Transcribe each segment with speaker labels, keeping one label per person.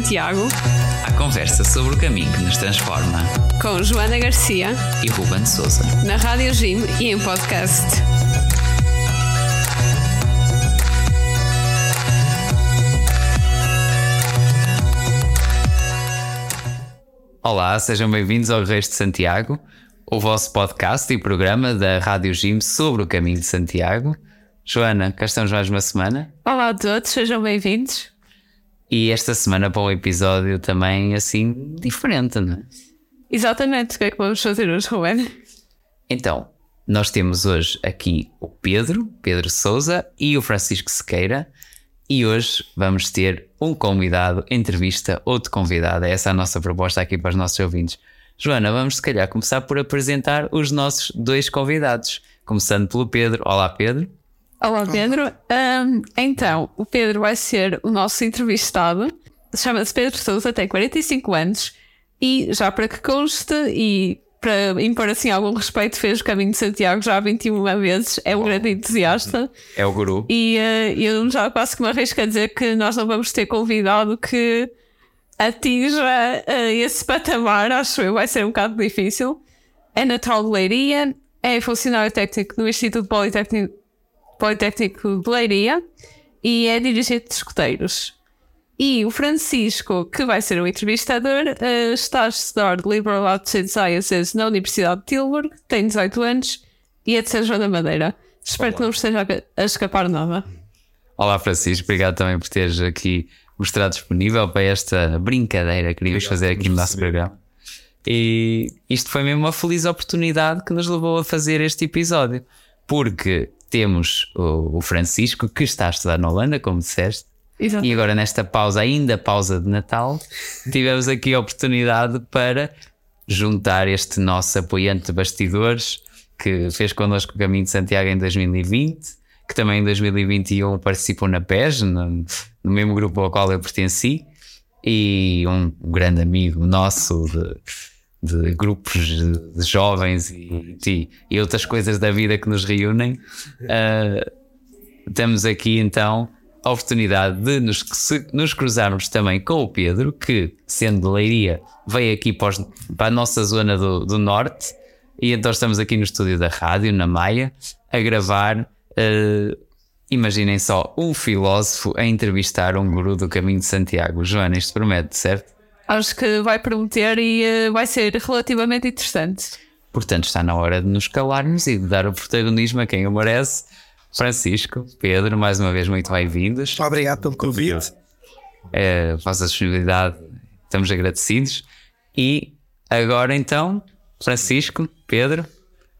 Speaker 1: Santiago,
Speaker 2: à conversa sobre o caminho que nos transforma,
Speaker 1: com Joana Garcia
Speaker 2: e Ruben Souza,
Speaker 1: na Rádio Jim e em podcast.
Speaker 2: Olá, sejam bem-vindos ao Reis de Santiago, o vosso podcast e programa da Rádio Jim sobre o caminho de Santiago. Joana, cá estamos mais uma semana.
Speaker 1: Olá a todos, sejam bem-vindos.
Speaker 2: E esta semana para um episódio também assim diferente, não é?
Speaker 1: Exatamente, o que é que vamos fazer hoje, Ruben?
Speaker 2: Então, nós temos hoje aqui o Pedro, Pedro Souza e o Francisco Sequeira. E hoje vamos ter um convidado, entrevista, outro convidado. Essa é a nossa proposta aqui para os nossos ouvintes. Joana, vamos se calhar começar por apresentar os nossos dois convidados. Começando pelo Pedro. Olá, Pedro.
Speaker 1: Olá, Pedro. Um, então, o Pedro vai ser o nosso entrevistado. Chama-se Pedro Souza, tem 45 anos e já para que conste e para impor assim algum respeito, fez o caminho de Santiago já 21 vezes, é um grande entusiasta.
Speaker 2: É o guru.
Speaker 1: E uh, eu já quase que me arrisco a dizer que nós não vamos ter convidado que atinja uh, esse patamar, acho eu, vai ser um bocado difícil. É natural de Leiria, é funcionário técnico no Instituto Politécnico Politécnico de Leiria e é dirigente de escuteiros. E o Francisco, que vai ser o entrevistador, uh, está a estudar Liberal Arts and Sciences na Universidade de Tilburg, tem 18 anos e é de São João da Madeira. Espero Olá. que não esteja a escapar nada.
Speaker 2: Olá, Francisco, obrigado também por teres aqui mostrado disponível para esta brincadeira que queríamos fazer aqui no nosso programa. E isto foi mesmo uma feliz oportunidade que nos levou a fazer este episódio, porque temos o, o Francisco, que está a estudar na Holanda, como disseste. Exato. E agora, nesta pausa, ainda pausa de Natal, tivemos aqui a oportunidade para juntar este nosso apoiante de bastidores que fez connosco o Caminho de Santiago em 2020, que também em 2021 participou na PES, no, no mesmo grupo ao qual eu pertenci, e um grande amigo nosso de, de grupos de jovens e, e, e, outras coisas da vida que nos reúnem, uh, temos aqui então a oportunidade de nos, nos cruzarmos também com o Pedro, que, sendo de Leiria, veio aqui para, os, para a nossa zona do, do, Norte, e então estamos aqui no estúdio da rádio, na Maia, a gravar. Uh, imaginem só, um filósofo a entrevistar um guru do caminho de Santiago. Joana, isto promete, certo?
Speaker 1: Acho que vai prometer e uh, vai ser relativamente interessante.
Speaker 2: Portanto, está na hora de nos calarmos e de dar o protagonismo a quem o merece. Francisco, Pedro, mais uma vez muito bem-vindos.
Speaker 3: Obrigado pelo convite.
Speaker 2: É, vossa disponibilidade, estamos agradecidos. E agora então, Francisco, Pedro,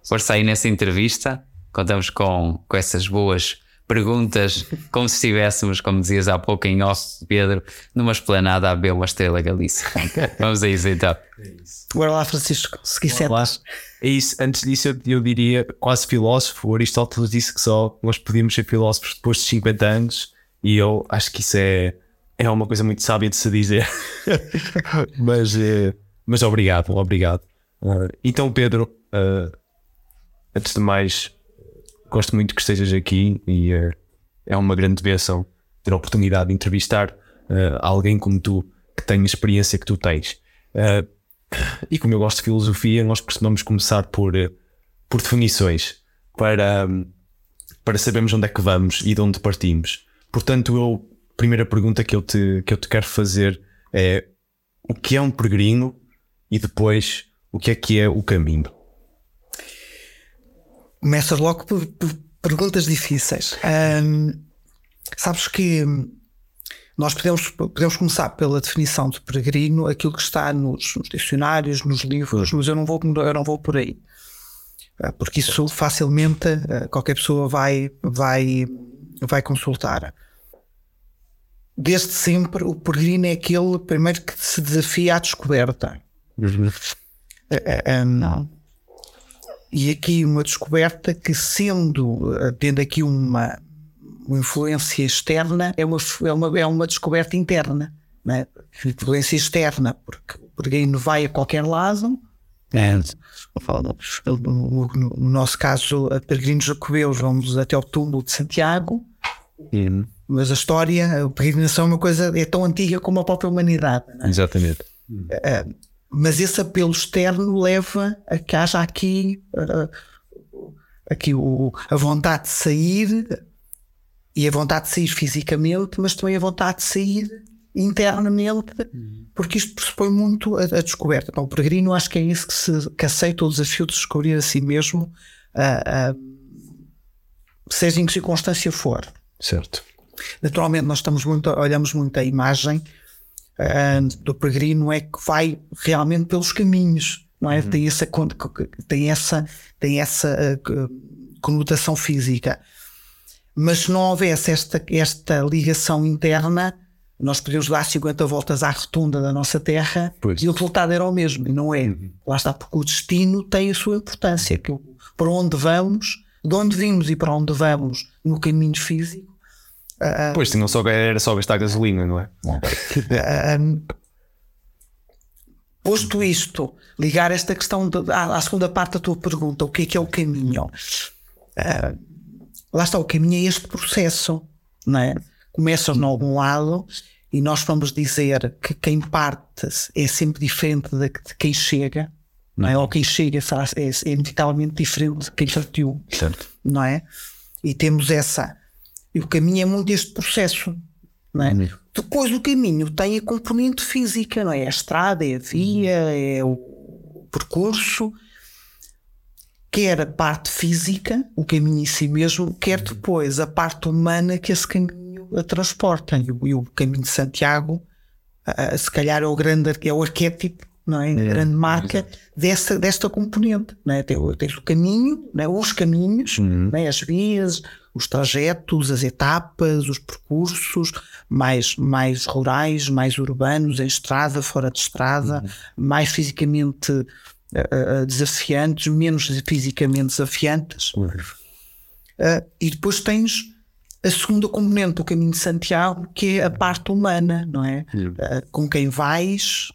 Speaker 2: força aí nessa entrevista. Contamos com, com essas boas perguntas como se estivéssemos, como dizias há pouco em off, Pedro, numa esplanada a beber uma estrela Galícia. Vamos a isso então. É
Speaker 3: Bora lá, Francisco, se quiser.
Speaker 4: É isso. Antes disso, eu, eu, diria quase filósofo. O Aristóteles disse que só nós podíamos ser filósofos depois de 50 anos, e eu acho que isso é, é uma coisa muito sábia de se dizer. mas, é, mas obrigado, obrigado. Uh, então, Pedro, uh, antes de mais, gosto muito que estejas aqui e uh, é uma grande benção ter a oportunidade de entrevistar uh, alguém como tu que tem a experiência que tu tens. Uh, e como eu gosto de filosofia, nós costumamos começar por, por definições para, para sabermos onde é que vamos e de onde partimos. Portanto, eu, a primeira pergunta que eu, te, que eu te quero fazer é o que é um peregrino e depois o que é que é o caminho?
Speaker 3: Começas logo por, por perguntas difíceis. Um, sabes que nós podemos, podemos começar pela definição de peregrino, aquilo que está nos, nos dicionários, nos livros, mas eu não vou, eu não vou por aí. Ah, porque isso facilmente ah, qualquer pessoa vai, vai, vai consultar. Desde sempre, o peregrino é aquele primeiro que se desafia à descoberta. Uhum. Um, não e aqui uma descoberta que, sendo, eh, tendo aqui uma, uma influência externa, é uma, é uma, é uma descoberta interna. Né? Influência externa, porque o peregrino vai a qualquer lado. É, no, no, nosso caso, a peregrinos jacobeus, vamos até o túmulo de Santiago. mas a história, a peregrinação é uma coisa, é tão antiga como a própria humanidade. é?
Speaker 4: Exatamente.
Speaker 3: Mas esse apelo externo leva a que haja aqui, uh, aqui o, a vontade de sair e a vontade de sair fisicamente, mas também a vontade de sair internamente, porque isto pressupõe muito a, a descoberta. Então, o peregrino acho que é isso que, se, que aceita o desafio de descobrir a si mesmo, seja em que circunstância for.
Speaker 4: Certo.
Speaker 3: Naturalmente, nós estamos muito, olhamos muito a imagem do peregrino é que vai realmente pelos caminhos, não é? Tem essa, tem essa, tem essa ah, conotação física. Mas se não houvesse esta, esta ligação interna, nós podemos dar 50 voltas à rotunda da nossa Terra
Speaker 4: Pois.
Speaker 3: e o resultado era o mesmo, e não é. Lá está, porque o destino tem a sua importância, que para onde vamos, de onde vimos e para onde vamos no caminho físico,
Speaker 4: Pois, não só, era só gastar gasolina, não é?
Speaker 3: Ahm, posto isto, ligar esta questão de- à, à segunda parte da tua pergunta, o que é que é o caminho? Ah, lá está, o caminho é este processo, não é? Começas em algum lado e nós vamos dizer que quem parte é sempre diferente de, de quem chega, não é? Ou quem chega faz- é, é inevitavelmente diferente de quem partiu
Speaker 4: Certo.
Speaker 3: não é? E temos essa. E o caminho é muito este processo, não é? Depois o caminho tem a componente física, não é? É a estrada, é a via, é o percurso, quer a parte física, o caminho em si mesmo, quer depois a parte humana que esse caminho a transporta. E o, e o caminho de Santiago, ah, se calhar é o grande é o arquétipo, não é? A grande marca dessa, desta componente. Não é? Tens o caminho, não é? os caminhos, não é? as vias, os trajetos, as etapas, os percursos mais, mais rurais, mais urbanos, em estrada, fora de estrada, mais fisicamente ah, desafiantes, menos fisicamente desafiantes. Uh, e depois tens a segunda componente do caminho de Santiago, que é a parte humana, não é? Uh, com quem vais,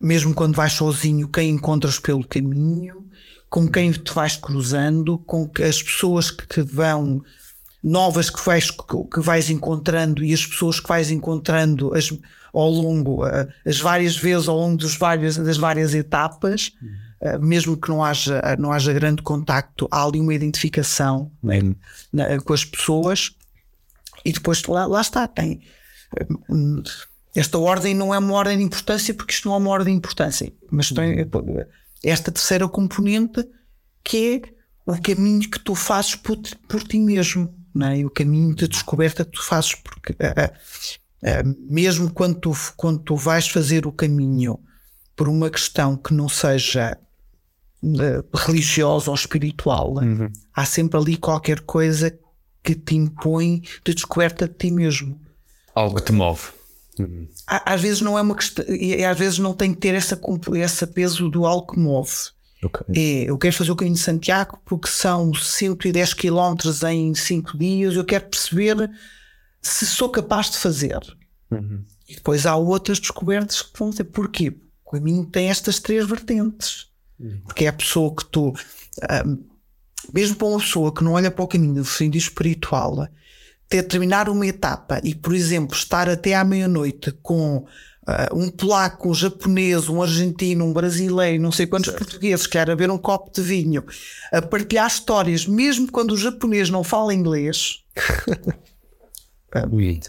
Speaker 3: mesmo quando vais sozinho, quem encontras pelo caminho, com quem te vais cruzando, com as pessoas que te vão novas que vais, que vais encontrando e as pessoas que vais encontrando as, ao longo, as várias vezes ao longo dos vários, das várias etapas, uh, mesmo que não haja, não haja grande contacto, há ali uma identificação né, na- com as pessoas e depois lá, lá está, tem. hum, Esta ordem não é uma ordem de importância porque isto não é uma ordem de importância, mas tem esta terceira componente que é o caminho que tu fazes por, ti- por ti mesmo, não é? O caminho de descoberta que tu fazes, porque ah, ah, ah, mesmo quando tu, quando tu vais fazer o caminho por uma questão que não seja eh, religiosa ou espiritual, há sempre ali qualquer coisa que te impõe de descoberta de ti mesmo.
Speaker 4: Algo que te move.
Speaker 3: Á- Às vezes não é uma questão, e às vezes não tem que ter essa, esse peso do algo que move.
Speaker 4: Ok.
Speaker 3: É, eu quero fazer o caminho de Santiago porque são 110 km em 5 dias. Eu quero perceber se sou capaz de fazer. E depois há outras descobertas que vão dizer porquê. O caminho tem estas três vertentes. Porque é a pessoa que tu, ahm, mesmo para uma pessoa que não olha para o caminho do sentido espiritual, ter terminar uma etapa e, por exemplo, estar até à meia-noite com ah, um polaco, um japonês, um argentino, um brasileiro, não sei quantos portugueses, quer beber um copo de vinho, a partilhar histórias, mesmo quando o japonês não fala inglês,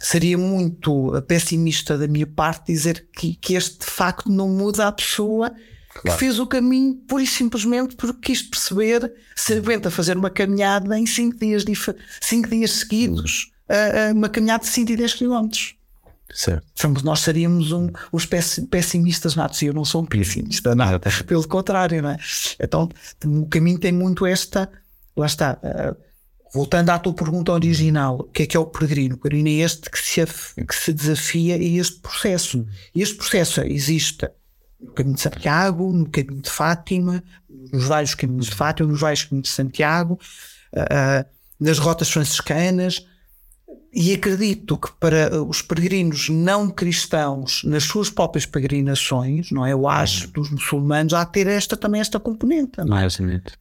Speaker 3: seria muito pessimista da minha parte dizer que, que este facto não muda a pessoa que fez o caminho pura e simplesmente porque quis perceber se aguenta fazer uma caminhada em 5 dias, cinco dias seguidos, a uma caminhada de 110 km.
Speaker 4: Certo.
Speaker 3: Somos, nós seríamos um, os pessi- pessimistas natos e eu não sou um pessimista, nada. Pelo contrário, não é? Então, o caminho tem muito esta. Lá está. ah, voltando à tua pergunta original, o que é que é o peregrino? O peregrino é este que se, que se desafia a este processo. E este processo existe no caminho de Santiago, no caminho de Fátima, nos vários caminhos de Fátima, nos vários caminhos de Santiago, ah, ah, nas rotas franciscanas e acredito que para os peregrinos não cristãos, nas suas próprias peregrinações, não é? Eu acho dos muçulmanos há de ter esta, também esta componente. Não é?
Speaker 2: Mais bonito.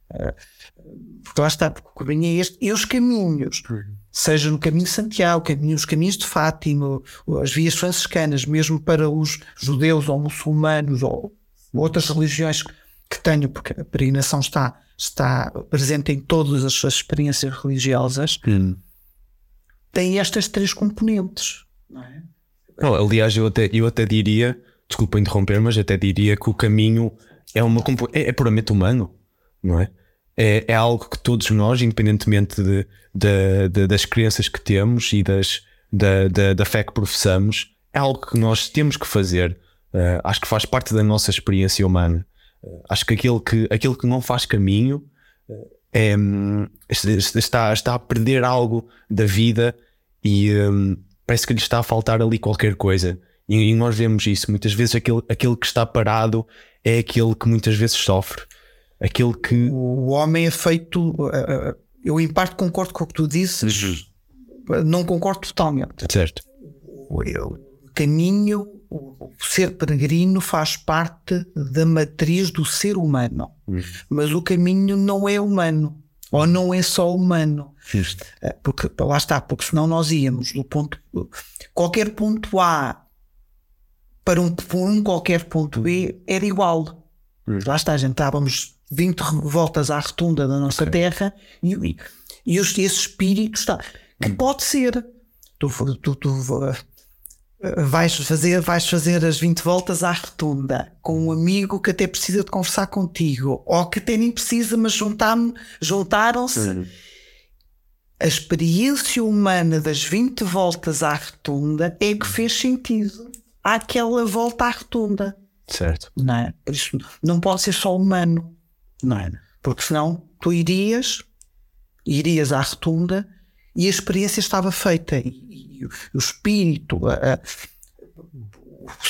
Speaker 3: Porque lá está, porque o caminho é este. E os caminhos, seja no caminho de Santiago, caminho, os caminhos de Fátima, as vias franciscanas, mesmo para os judeus ou muçulmanos ou outras religiões que tenham, porque a peregrinação está, está presente em todas as suas experiências religiosas, tem estas três componentes. Não é?
Speaker 4: Não, aliás, eu até, eu até diria, desculpa interromper, mas até diria que o caminho é, uma, é, é puramente humano, não é? É? É algo que todos nós, independentemente de, de- de- das crenças que temos e das, da, da, da fé que professamos, é algo que nós temos que fazer. Eh, acho que faz parte da nossa experiência humana. Eh, acho que aquele que, aquele que não faz caminho é, hum, está, está a perder algo da vida e hum, parece que lhe está a faltar ali qualquer coisa. E, e nós vemos isso. Muitas vezes aquele, aquele que está parado é aquele que muitas vezes sofre. Aquele que.
Speaker 3: O homem é feito. eh, eh, Eu, em parte, concordo com o que tu dizes, não concordo totalmente.
Speaker 4: Certo.
Speaker 3: O caminho, o ser peregrino faz parte da matriz do ser humano. Mas o caminho não é humano. Ou não é só humano. Eh, Porque, lá está, porque senão nós íamos do ponto. Qualquer ponto A para um, por um qualquer ponto B era igual. Lá está, a gente estávamos 20 voltas à rotunda da nossa terra e, e, e este- esse espírito está. Que pode ser. Tu, tu, tu, eh, vais, fazer, vais fazer as 20 voltas à rotunda com um amigo que até precisa de conversar contigo, ou que até nem precisa, mas juntaram-se a experiência humana das 20 voltas à rotunda é que fez sentido àquela volta à rotunda.
Speaker 4: Certo.
Speaker 3: Não é? Por isso não pode ser só humano, não é? Porque senão tu irias, irias à rotunda e a experiência estava feita. E, e o o espírito, a- a-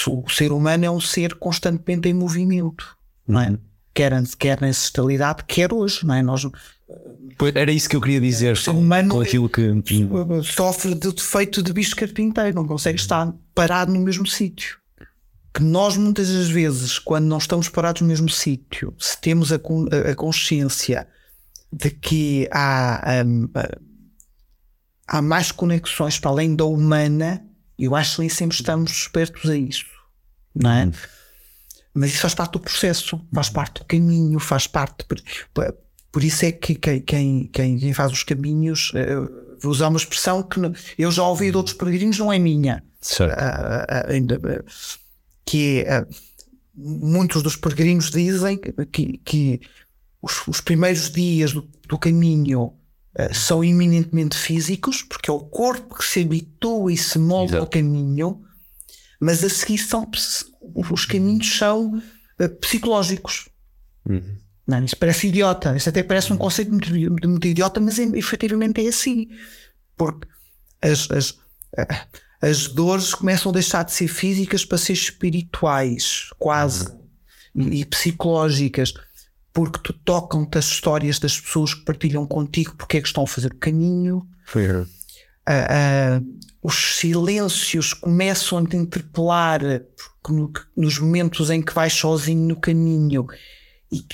Speaker 3: o, o ser humano é um ser constantemente em movimento, não é? Quer, quer na ancestralidade, quer hoje, não é? Nós,
Speaker 4: Pois Era isso que eu queria dizer.
Speaker 3: ser humano
Speaker 4: com aquilo que.
Speaker 3: sofre de defeito de bicho carpinteiro, não consegue estar parado no mesmo sítio. Que nós, muitas das vezes, quando não estamos parados no mesmo sítio, se temos a, con- a- consciência de que há, hum, há mais conexões para além da humana, eu acho que nem sempre estamos espertos a isso, não é? Mas isso faz parte do processo, faz parte do caminho, faz parte. Por, por- isso é que quem, quem, quem, faz os caminhos, eh, vou usar uma expressão que eu já ouvi de outros peregrinos, não é minha,
Speaker 4: Certo.
Speaker 3: ah, ainda, ah, que é, muitos dos peregrinos dizem que, que os, os primeiros dias do, do caminho ah, são eminentemente físicos, porque é o corpo que se habitua e se molda ao
Speaker 4: Exato.
Speaker 3: caminho, mas a seguir são, os caminhos são ah, psicológicos. Não, isso parece idiota. Isso até parece um conceito muito, muito idiota, mas é, efetivamente é assim. Porque as, as, eh, as dores começam a deixar de ser físicas para ser espirituais, quase, e, e psicológicas. Porque tu tocam-te as histórias das pessoas que partilham contigo porque é que estão a fazer o caminho. Ah, ah, os silêncios começam a te interpelar no- nos momentos em que vais sozinho no caminho e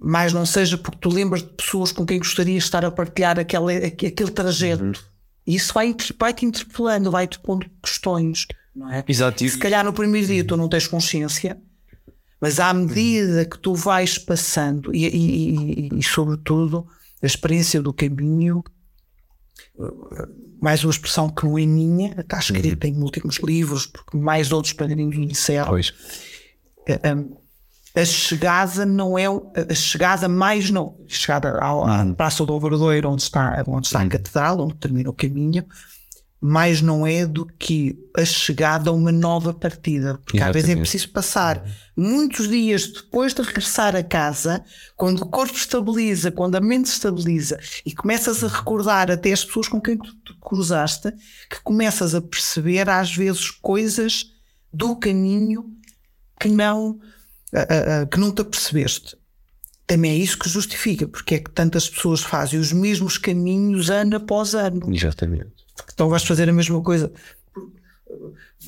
Speaker 3: mais não seja porque tu lembras de pessoas com quem gostarias de estar a partilhar aquele, aque- aquele trajeto. E isso vai, vai te interpelando, vai te pondo questões, não é?
Speaker 4: Exato.
Speaker 3: Se calhar no primeiro dia tu não tens consciência, mas à medida que tu vais passando e, e- e- e, sobretudo a experiência do caminho, eh, mais uma expressão que não é minha, está escrita em múltiplos livros, porque mais outros padrinhos o disseram.
Speaker 4: Pois.
Speaker 3: Eh, um, a chegada não é a chegada mais não chegada ao, à Praça do Obradoiro onde está onde está a catedral onde termina o caminho mais não é do que a chegada a uma nova partida porque às vezes é
Speaker 4: Exatamente.
Speaker 3: preciso passar muitos dias depois de regressar a casa quando o corpo estabiliza quando a mente estabiliza e começas a recordar até as pessoas com quem tu, tu cruzaste que começas a perceber às vezes coisas do caminho que não que não te apercebeste. Também é isso que justifica porque é que tantas pessoas fazem os mesmos caminhos ano após ano.
Speaker 4: Exatamente.
Speaker 3: Então vais fazer a mesma coisa.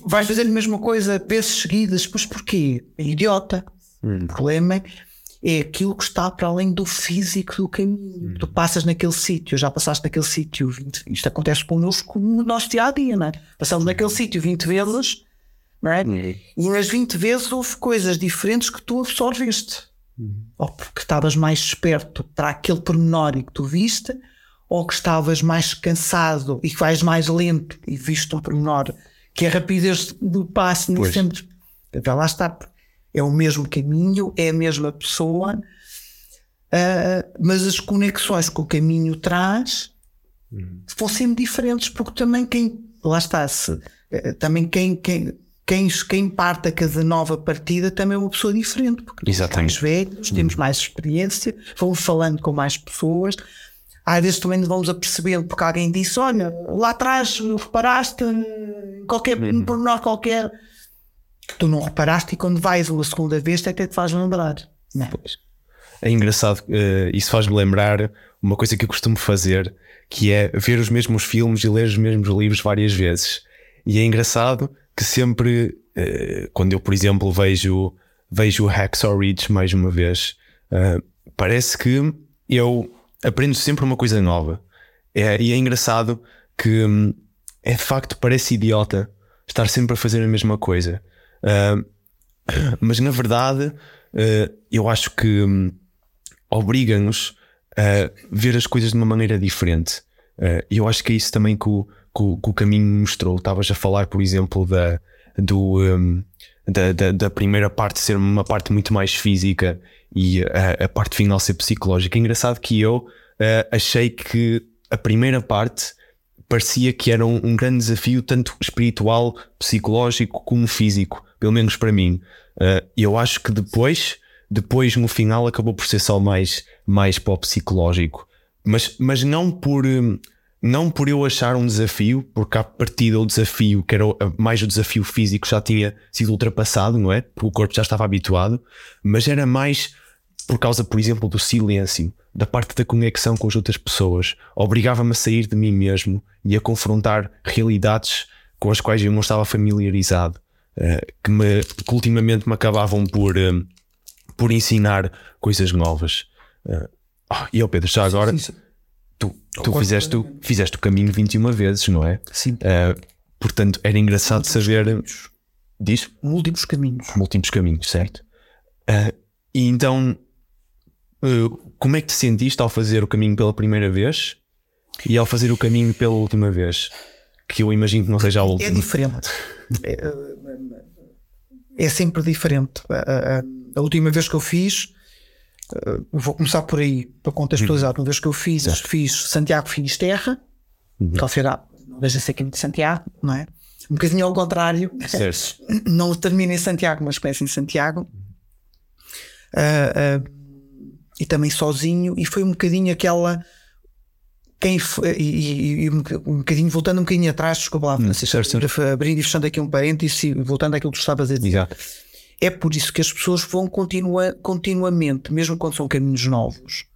Speaker 3: Vais fazer a mesma coisa vezes seguidas, mas porquê? É idiota. O problema é aquilo que está para além do físico do caminho. Tu passas naquele sítio, já passaste naquele sítio 20 Isto acontece connosco no nosso dia a dia, não é? Passamos naquele sítio 20 vezes, é? E nas 20 vezes houve coisas diferentes que tu absorveste. Ou porque estavas mais esperto para aquele pormenor e que tu viste, ou que estavas mais cansado e que vais mais lento e viste um pormenor que a rapidez do passo nem sempre. Vai lá estar. É o mesmo caminho, é a mesma pessoa, ah, mas as conexões que o caminho traz vão sempre diferentes, porque também quem. Lá está, se, eh, também quem. quem quem, quem parte a cada nova partida também é uma pessoa diferente, porque nós
Speaker 4: Exatamente.
Speaker 3: velhos, temos mais experiência, vamos falando com mais pessoas. Às vezes também nos vamos apercebendo porque alguém disse: Olha, lá atrás reparaste em qualquer
Speaker 4: Uhum.
Speaker 3: pormenor qualquer que tu não reparaste, e quando vais uma segunda vez, até te faz lembrar. Não é?
Speaker 4: É engraçado, eh, isso faz-me lembrar uma coisa que eu costumo fazer, que é ver os mesmos filmes e ler os mesmos livros várias vezes. E é engraçado que sempre, eh, quando eu, por exemplo, vejo, vejo Hacksaw Ridge mais uma vez, eh, parece que eu aprendo sempre uma coisa nova. É, e é engraçado que hum, é de facto parece idiota estar sempre a fazer a mesma coisa. Ah, mas na verdade, eh, eu acho que hum, obriga-nos a ver as coisas de uma maneira diferente. Eh, E eu acho que é isso também que o, que o, que o caminho mostrou. Estavas a falar, por exemplo, da, do, hum, da, da, da primeira parte ser uma parte muito mais física e a, a parte final ser psicológica. Engraçado que eu eh, achei que a primeira parte parecia que era um, um grande desafio, tanto espiritual, psicológico como físico, pelo menos para mim. E eu acho que depois, depois no final, acabou por ser só mais, mais para o psicológico, mas, mas não por. hum, Não por eu achar um desafio, porque à partida o desafio, que era mais o desafio físico, já tinha sido ultrapassado, não é? Porque o corpo já estava habituado, mas era mais por causa, por exemplo, do silêncio, da parte da conexão com as outras pessoas, obrigava-me a sair de mim mesmo e a confrontar realidades com as quais eu não estava familiarizado, eh, que, me, que ultimamente me acabavam por, eh, por ensinar coisas novas. Eh, ah, e eu, Pedro, já agora,
Speaker 3: Sim, sim.
Speaker 4: Tu, tu fizeste, o- fizeste o caminho 21 vezes, não é?
Speaker 3: Sim.
Speaker 4: Eh, portanto, era engraçado saber. Diz?
Speaker 3: Múltiplos caminhos.
Speaker 4: múltiplos caminhos, certo? Ah, e então, ah, como é que te sentiste ao fazer o caminho pela primeira vez e ao fazer o caminho pela última vez? Que eu imagino que não seja a
Speaker 3: É
Speaker 4: última.
Speaker 3: diferente. É, é sempre diferente. A, a- a última vez que eu fiz, vou começar por aí para contextualizar. Uma vez que eu fiz, fiz Santiago Finisterra, qual será? Veja se aqui de Santiago, não é? Um bocadinho ao contrário.
Speaker 4: Certo.
Speaker 3: não termina em Santiago, mas começa em Santiago. Ah, ah, e também sozinho, e foi um bocadinho aquela. Quem foi, e, e- e um boc- bocadinho, voltando um bocadinho atrás, desculpa lá, Francisco,
Speaker 4: certo, certo.
Speaker 3: para- abrindo e fechando aqui um parênteses e voltando àquilo que tu estavas a dizer.
Speaker 4: Exato.
Speaker 3: É por isso que as pessoas vão continua, continuamente, mesmo quando são caminhos novos,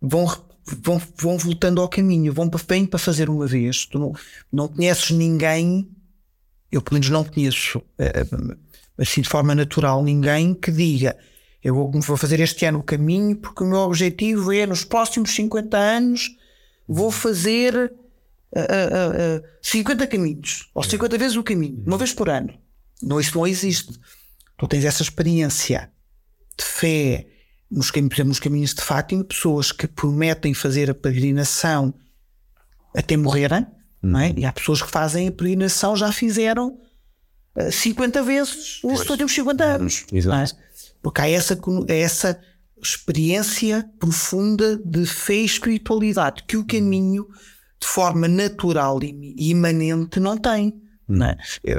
Speaker 3: vão, vão, vão voltando ao caminho, vão para, vêm para fazer uma vez. Tu não, não conheces ninguém, eu pelo menos não conheço, eh, assim de forma natural, ninguém que diga eu vou, fazer este ano o caminho porque o meu objetivo é nos próximos 50 anos vou fazer ah, ah, ah, 50 caminhos ou 50 vezes o caminho, uma vez por ano. Não, isso não existe. Tu tens essa experiência de fé nos, cam- por exemplo, nos caminhos de Fátima, pessoas que prometem fazer a peregrinação até morrerem, não é? E há pessoas que fazem a peregrinação, já fizeram ah, 50 vezes nos últimos 50 anos.
Speaker 4: Exato.
Speaker 3: não é? Porque há essa, essa experiência profunda de fé e espiritualidade que o caminho, de forma natural e e imanente, não tem. Não é? eu,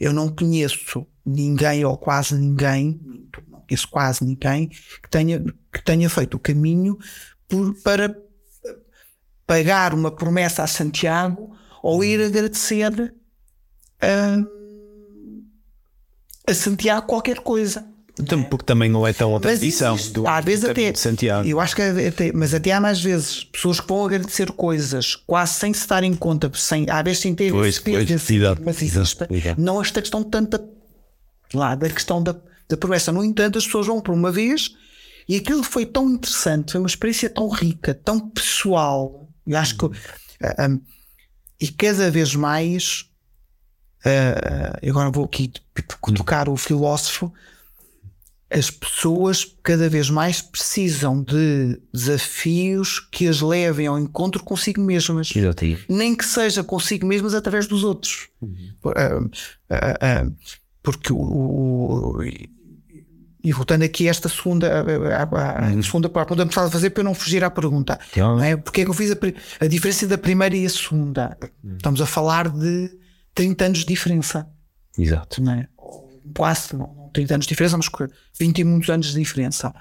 Speaker 3: eu não conheço ninguém ou quase ninguém, conheço quase ninguém que tenha, que tenha feito o caminho por, para pagar uma promessa a Santiago ou ir agradecer a, a Santiago qualquer coisa.
Speaker 4: Tam- Porque também não é tão outra
Speaker 3: Mas
Speaker 4: tradição.
Speaker 3: existe,
Speaker 4: do-
Speaker 3: às vezes até,
Speaker 4: Santiago.
Speaker 3: eu acho que até, mas até há mais vezes pessoas que vão agradecer coisas quase sem se dar em conta, sem, às vezes sem ter
Speaker 4: Pois,
Speaker 3: esse
Speaker 4: pois,
Speaker 3: esse- mas existe. Não esta questão tanto lá, da questão da, da promessa. No entanto, as pessoas vão por uma vez e aquilo foi tão interessante, foi uma experiência tão rica, tão pessoal. Eu acho que ah, ah, e cada vez mais ah, agora vou aqui tocar o filósofo as pessoas cada vez mais precisam de desafios que as levem ao encontro consigo mesmas. Nem que seja consigo mesmas através dos outros. Ah, ah, ah, porque o. o- e voltando aqui a esta segunda, a, a- a segunda parte, podemos a fazer para eu não fugir à pergunta.
Speaker 4: Então,
Speaker 3: Não é? Porque é que eu fiz a, a diferença da primeira e a segunda? Estamos a falar de 30 anos de diferença
Speaker 4: Exato.
Speaker 3: não é? quase não, não 30 anos de diferença, mas com 20 e muitos anos de diferença.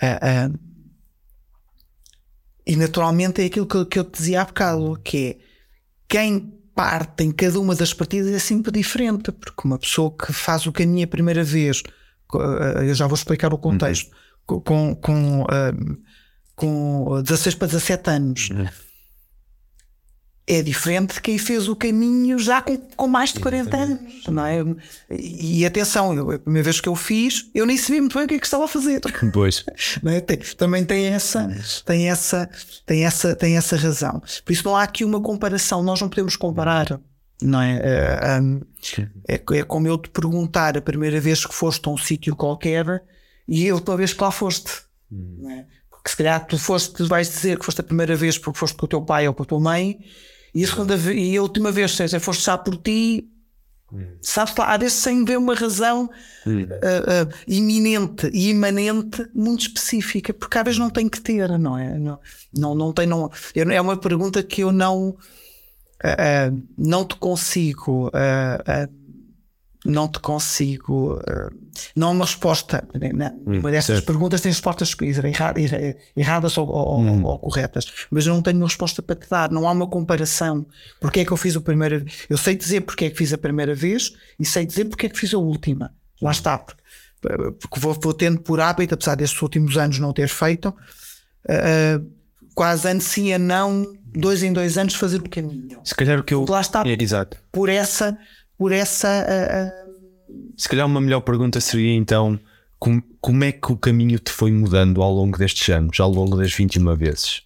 Speaker 3: Ah, ah, e naturalmente é aquilo que, eu- que eu te dizia há bocado, que é quem parte em cada uma das partidas é sempre diferente, porque uma pessoa que faz o caminho a primeira vez, ah, eu já vou explicar o contexto, co- com, com, ah, com 16 para 17 anos. É diferente de quem fez o caminho já com, com mais de 40 anos, não é? E, e atenção, eu, a primeira vez que eu fiz, eu nem sabia muito bem o que é que estava a fazer.
Speaker 4: Pois.
Speaker 3: é? Tem- também tem essa, tem, essa, tem, essa, tem essa razão. Por isso não há aqui uma comparação, nós não podemos comparar. Não é? É, hum, é, é como eu te perguntar a primeira vez que foste a um sítio qualquer e a última vez que lá foste. Não é? Porque se calhar tu foste, tu vais dizer que foste a primeira vez porque foste com o teu pai ou com a tua mãe e a, segunda e a última vez, seja, foste já por ti, sabes lá, às vezes sem ver uma razão ah, ah, iminente e imanente muito específica, porque às vezes não tem que ter, não é? Não, não, não tem, não, eu- é uma pergunta que eu não, ah, não te consigo. Não te consigo. ah, não há uma resposta. né? Uma dessas
Speaker 4: certo.
Speaker 3: perguntas tem respostas erra- erra- erradas ou, ou- ou corretas, mas eu não tenho uma resposta para te dar. Não há uma comparação. Porque é que eu fiz a primeira Eu sei dizer porque é que fiz a primeira vez e sei dizer porque é que fiz a última. Lá está. Porque, porque vou, vou tendo por hábito, apesar destes últimos anos não ter feito, ah, quase ano sim a não, dois em dois anos, fazer o caminho.
Speaker 4: Se calhar o que eu.
Speaker 3: Lá está.
Speaker 4: É, exato.
Speaker 3: Por essa. Por essa ah,
Speaker 4: Se calhar uma melhor pergunta seria então como, como é que o caminho te foi mudando ao longo destes anos, ao longo das 21 vezes?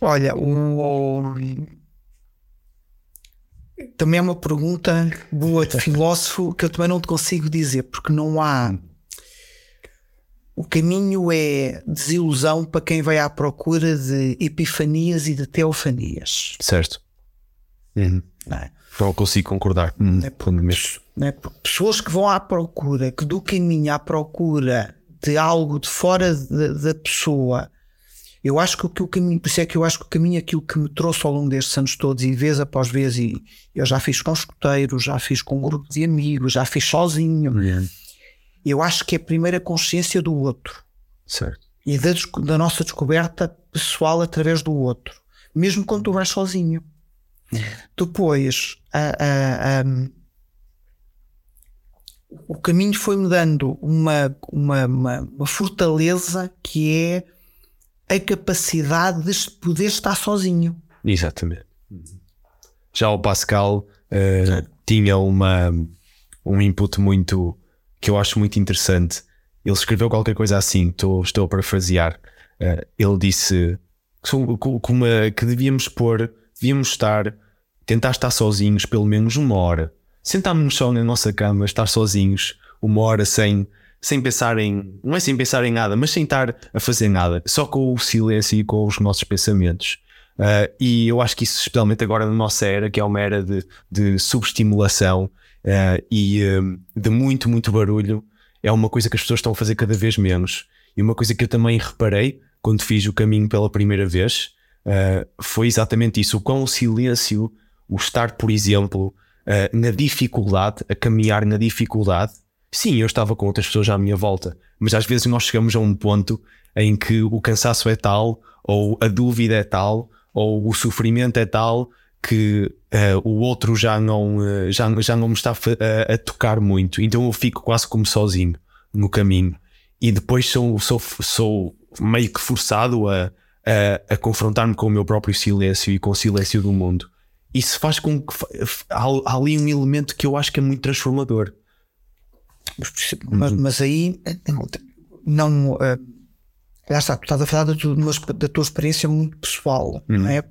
Speaker 3: Olha, o... também é uma pergunta boa de filósofo que eu também não te consigo dizer, porque não há. O caminho é desilusão para quem vai à procura de epifanias e de teofanias.
Speaker 4: Certo? Uhum.
Speaker 3: Não é?
Speaker 4: Não consigo concordar. Hum, quando mesmo.
Speaker 3: Não é? Porque pessoas que vão à procura, que do caminho à procura de algo de fora da, da pessoa, eu acho que o que o caminho, por isso é que eu acho que o caminho, aquilo que me trouxe ao longo destes anos todos, e vez após vez, e eu já fiz com escuteiros, já fiz com um grupo de amigos, já fiz sozinho, eu acho que é a primeira consciência do outro
Speaker 4: Certo.
Speaker 3: e da, da nossa descoberta pessoal através do outro, mesmo quando tu vais sozinho. Depois, a- a- a- o caminho foi-me dando uma, uma, uma, uma fortaleza que é a capacidade de poder estar sozinho.
Speaker 4: Exatamente. Já o Pascal eh, tinha uma, um input muito que eu acho muito interessante. Ele escreveu qualquer coisa assim, estou, estou a parafrasear. Eh, ele disse que uma- que devíamos pôr, devíamos estar, tentar estar sozinhos pelo menos uma hora. Sentarmos só na nossa cama, estar sozinhos uma hora sem, sem pensar em, não é sem pensar em nada, mas sem estar a fazer nada, só com o silêncio e com os nossos pensamentos. Uh, e eu acho que isso, especialmente agora na nossa era, que é uma era de, de subestimulação uh, e um, de muito, muito barulho, é uma coisa que as pessoas estão a fazer cada vez menos. E uma coisa que eu também reparei quando fiz o caminho pela primeira vez uh, foi exatamente isso: o quão o silêncio, o estar, por exemplo, uh, na dificuldade, a caminhar na dificuldade. Sim, eu estava com outras pessoas à minha volta, mas às vezes nós chegamos a um ponto em que o cansaço é tal, ou a dúvida é tal, ou o sofrimento é tal que uh, o outro já não, uh, já, já não me está a, a, tocar muito, então eu fico quase como sozinho no caminho. E depois sou, sou, sou meio que forçado a, a, a confrontar-me com o meu próprio silêncio e com o silêncio do mundo. Isso faz com que há, há ali um elemento que eu acho que é muito transformador.
Speaker 3: Mas, mas aí não. Uh, já está, tu estás a falar da tua, da tua experiência muito pessoal, uhum. não é?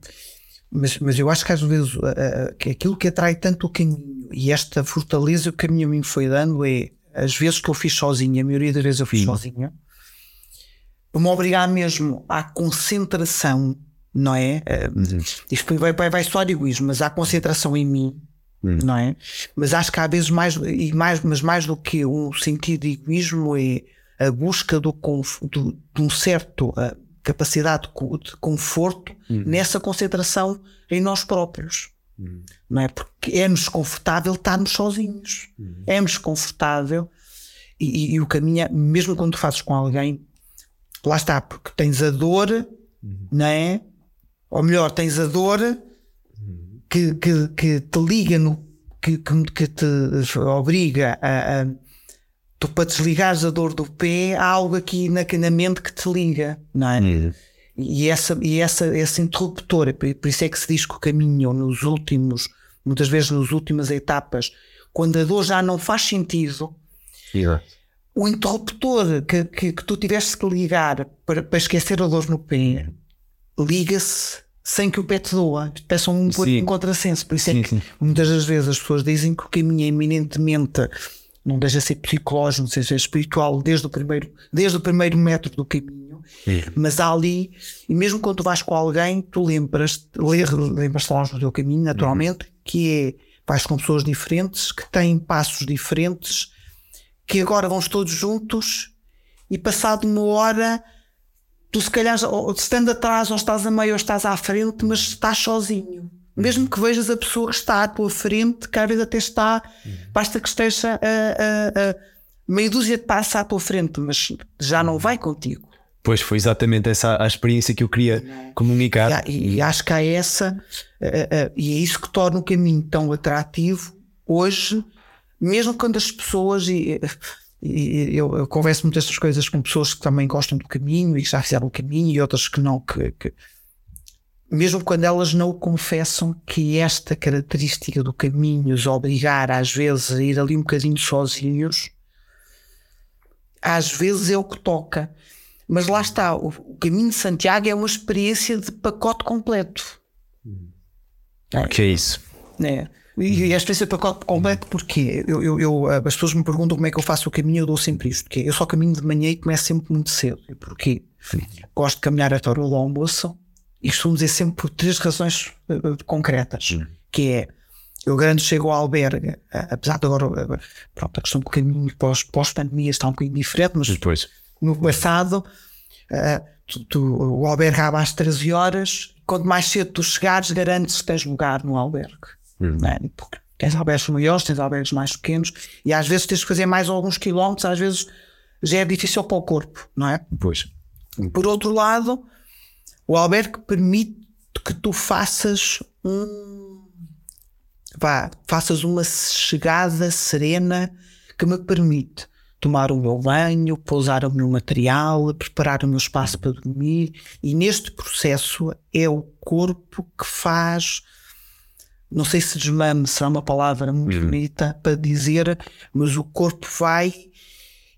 Speaker 3: Mas, mas eu acho que às vezes uh, que aquilo que atrai tanto o caminho e esta fortaleza que o caminho me foi dando é as vezes que eu fiz sozinho, a maioria das vezes eu fiz Sim. sozinho, para me obrigar mesmo à concentração, não é? Uhum. Isto vai, vai, vai só egoísmo, mas à concentração em mim, uhum. não é? Mas acho que há vezes mais, e mais, mas mais do que um sentido de egoísmo é a busca do, do de um certo uh, capacidade de conforto uhum. nessa concentração em nós próprios. Uhum. Não é? Porque é-nos confortável estarmos sozinhos. Uhum. É-nos confortável e, e, e, o caminho, é, mesmo quando tu fazes com alguém, lá está, porque tens a dor, uhum. não é? Ou melhor, tens a dor uhum. que, que, que te liga no que, que, que te obriga a, a tu para desligares a dor do pé há algo aqui na, na mente que te liga, não é? Uhum. E, essa, e essa, esse interruptor, por isso é que se diz que o caminho nos últimos, muitas vezes nas últimas etapas, quando a dor já não faz sentido,
Speaker 4: yeah.
Speaker 3: o interruptor que, que, que, tu tiveste que ligar para, para esquecer a dor no pé, liga-se sem que o pé te doa, peçam um, um contrassenso. Por isso é sim, é que sim. muitas das vezes as pessoas dizem que o caminho é eminentemente não deixa de ser psicológico, não seja espiritual desde o primeiro, desde o primeiro metro do caminho, é. mas há ali, e mesmo quando tu vais com alguém, tu lembras, lembras-te lá do teu caminho, naturalmente, uhum. que é, vais com pessoas diferentes, que têm passos diferentes, que agora vão todos juntos, e passado uma hora, tu se calhar, estando atrás, ou estás a meio, ou estás à frente, mas estás sozinho. Mesmo que vejas a pessoa que está à tua frente, que às vezes até está, basta que esteja a, a, a meia dúzia de passos à tua frente, mas já não vai contigo.
Speaker 4: Pois foi exatamente essa a experiência que eu queria comunicar.
Speaker 3: E, e acho que há essa, e é isso que torna o caminho tão atrativo hoje, mesmo quando as pessoas, e, e eu, eu, converso muitas destas coisas com pessoas que também gostam do caminho e que já fizeram o caminho, e outras que não, que, que mesmo quando elas não confessam que esta característica do caminho os obrigar às vezes a ir ali um bocadinho sozinhos, às vezes é o que toca. Mas lá está, o, o caminho de Santiago é uma experiência de pacote completo.
Speaker 4: É. Que é isso?
Speaker 3: É. E, a experiência de pacote completo porque eu, eu, eu, as pessoas me perguntam como é que eu faço o caminho, eu dou sempre isto. Porque eu só caminho de manhã e começo sempre muito cedo. Porquê? Gosto de caminhar até a hora do almoço e costumo dizer sempre por três razões uh, concretas, hum. que é eu grande chego ao albergue, uh, apesar de agora, uh, pronto, a questão do caminho pós, pós-pandemia está um bocadinho diferente, mas
Speaker 4: Depois.
Speaker 3: no passado tu, tu, o albergue abre às 13 horas, quanto mais cedo tu chegares, garantes que tens lugar no albergue. Hum. É? Porque tens albergues maiores, tens albergues mais pequenos, e às vezes tens que fazer mais alguns quilómetros, às vezes já é difícil para o corpo, não é?
Speaker 4: Pois.
Speaker 3: Por outro lado, o albergue permite que tu faças um. Vá, faças uma chegada serena que me permite tomar o meu banho, pousar o meu material, preparar o meu espaço para dormir. E neste processo é o corpo que faz. Não sei se desmame será uma palavra muito uhum. bonita para dizer, mas o corpo vai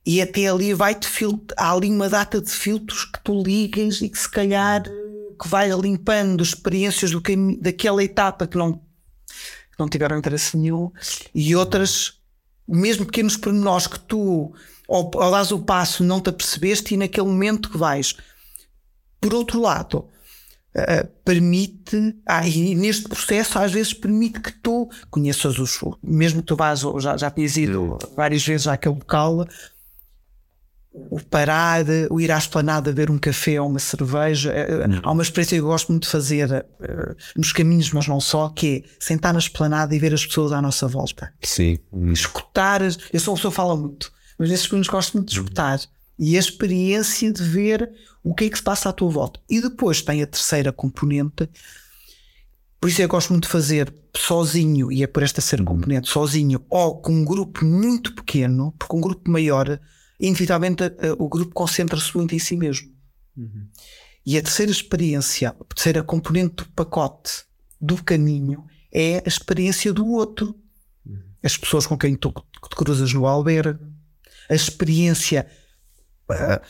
Speaker 3: e até ali vai-te filtrar. Há ali uma data de filtros que tu ligas e que se calhar que vai limpando experiências do caminho, daquela etapa que não, que não tiveram interesse nenhum e outras, mesmo pequenos pormenores que tu ao, ao dás o passo não te apercebeste e naquele momento que vais. Por outro lado, Uh, permite, ah, e neste processo às vezes permite que tu conheças os, mesmo que tu vás, já, já tinhas ido várias vezes àquele local, o parar, o ir à esplanada ver um café ou uma cerveja. Uhum. Há uma experiência que eu gosto muito de fazer uh, nos caminhos, mas não só, que é sentar na esplanada e ver as pessoas à nossa volta.
Speaker 4: Sim.
Speaker 3: Uhum. Escutar. Eu sou uma pessoa que fala muito, mas nesses caminhos gosto muito de escutar. E a experiência de ver o que é que se passa à tua volta. E depois tem a terceira componente, Por isso eu gosto muito de fazer sozinho, e é por esta ser componente, sozinho ou com um grupo muito pequeno, porque um grupo maior, inevitavelmente uh, o grupo concentra-se muito em si mesmo. E a terceira experiência, a terceira componente do pacote do caminho é a experiência do outro. As pessoas com quem tu te cruzas no albergue, a experiência. uh,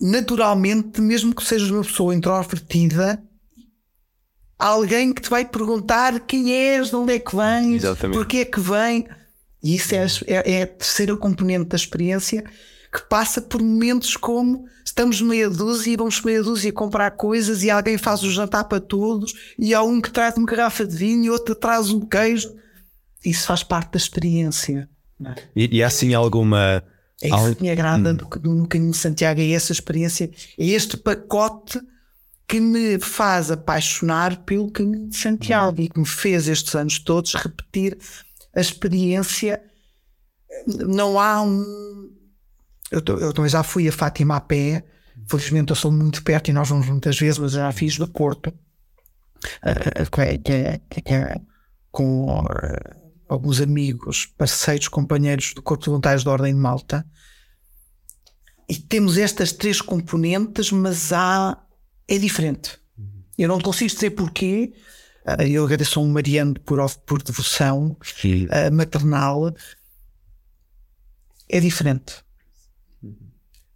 Speaker 3: naturalmente, mesmo que sejas uma pessoa introvertida, alguém que te vai perguntar quem és, de onde é que vens,
Speaker 4: Exatamente.
Speaker 3: porque é que vem. E isso é, a- é- é a terceira componente da experiência que passa por momentos como estamos meia dúzia e vamos meia dúzia comprar coisas e alguém faz o jantar para todos e há um que traz uma garrafa de vinho e outro traz um queijo. Isso faz parte da experiência. é?
Speaker 4: E, e há assim alguma.
Speaker 3: É isso
Speaker 4: Al-
Speaker 3: que me agrada no Caminho de Santiago, é essa experiência, é este pacote que me faz apaixonar pelo Caminho de Santiago e que me fez estes anos todos repetir a experiência. Não há um. Eu, eu também já fui a Fátima a pé, felizmente eu sou muito perto e nós vamos muitas vezes, mas já fiz do Porto com alguns amigos, parceiros, companheiros do Corpo de Voluntários da Ordem de Malta. E temos estas três componentes, mas há. é diferente. Eu não consigo dizer porquê. Ah, Eu agradeço ao Mariano por, por devoção ah, maternal. É diferente.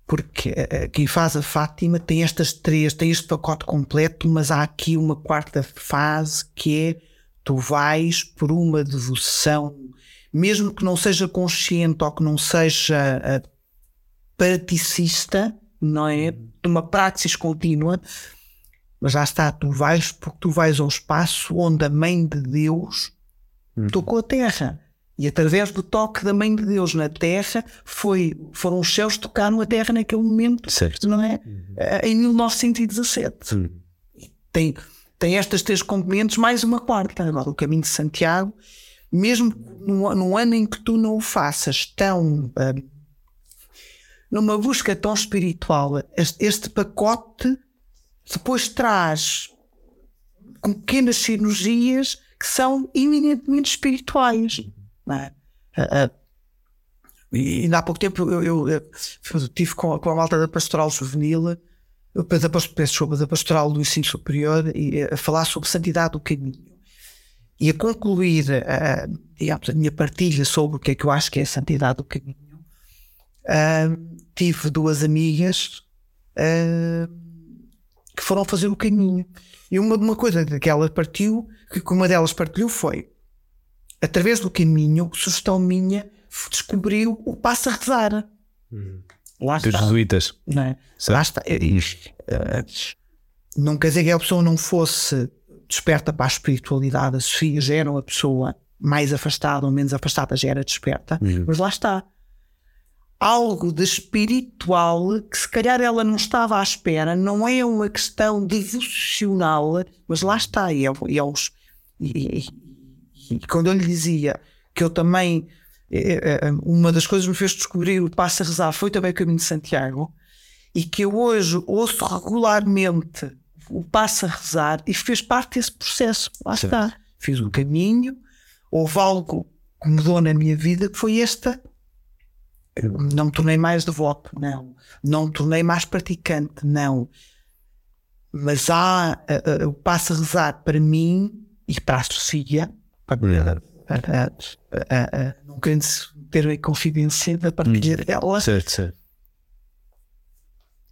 Speaker 3: Porque ah, quem faz a Fátima tem estas três, tem este pacote completo, mas há aqui uma quarta fase que é tu vais por uma devoção, mesmo que não seja consciente ou que não seja ah, praticista, não é? De uma praxis contínua, mas já está, tu vais porque tu vais ao espaço onde a Mãe de Deus tocou a terra. E através do toque da Mãe de Deus na terra, foi, foram os céus que tocaram a terra naquele momento,
Speaker 4: Certo.
Speaker 3: não é? Eh, Em 1917
Speaker 4: Hum.
Speaker 3: tem, tem estas três componentes, mais uma quarta. Agora, o caminho de Santiago, mesmo no, no ano em que tu não o faças tão. ah, numa busca tão espiritual, este, este pacote depois traz com pequenas cirurgias que são eminentemente espirituais. Não é? Ah, e ainda há pouco tempo eu, eu, eu estive com, a- com a malta da Pastoral Juvenil eu a desculpa, da pastoral do ensino superior e eh, a falar sobre santidade do caminho e a concluir eh, digamos, a minha partilha sobre o que é que eu acho que é a santidade do caminho ah, tive duas amigas ah, que foram fazer o caminho. E uma, uma coisa que ela partiu que uma delas partilhou foi através do caminho sugestão minha descobriu o passo a rezar lá
Speaker 4: Dos
Speaker 3: está
Speaker 4: jesuítas.
Speaker 3: não é? Lá está. Eh, Não quer dizer que a pessoa não fosse desperta para a espiritualidade, a Sofia já era uma pessoa mais afastada ou menos afastada, já era desperta, mas lá está. Algo de espiritual que se calhar ela não estava à espera, não é uma questão devocional, mas lá está. E, é, e, é os- e- e- quando eu lhe dizia que eu também eh, eh, uma das coisas que me fez descobrir o passo a rezar foi também o caminho de Santiago e que eu hoje ouço regularmente o passo a rezar e fez parte desse processo. Lá
Speaker 4: Certo.
Speaker 3: está. Fiz o caminho, houve algo que mudou na minha vida que foi esta. Eu não me tornei mais devoto, não. Não me tornei mais praticante, não. Mas há eh, eh, o passo a rezar para mim e para a Sofia, para, não querendo ter a confidência da partilha dela,
Speaker 4: Certo, certo.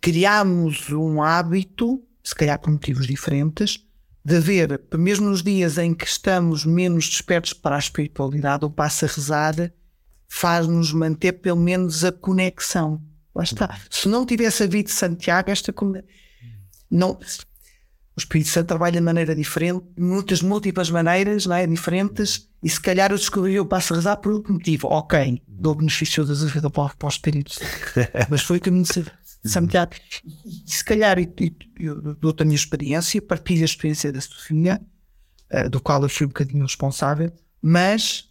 Speaker 3: criámos um hábito, se calhar por motivos diferentes, de ver, mesmo nos dias em que estamos menos despertos para a espiritualidade, o passo a rezar faz-nos manter pelo menos a conexão. Lá está. Se não tivesse havido Santiago, esta não. O Espírito Santo trabalha de maneira diferente, muitas múltiplas maneiras, não é? Diferentes, e se calhar eu descobri o passo a rezar por outro motivo. Ok, dou benefício da dúvida para, para o Espírito Santo. Mas foi o caminho de Sa- de Santiago. E, se calhar e- eu dou-te a minha experiência, partilho a experiência da Sofia, eh, do qual eu fui um bocadinho responsável, mas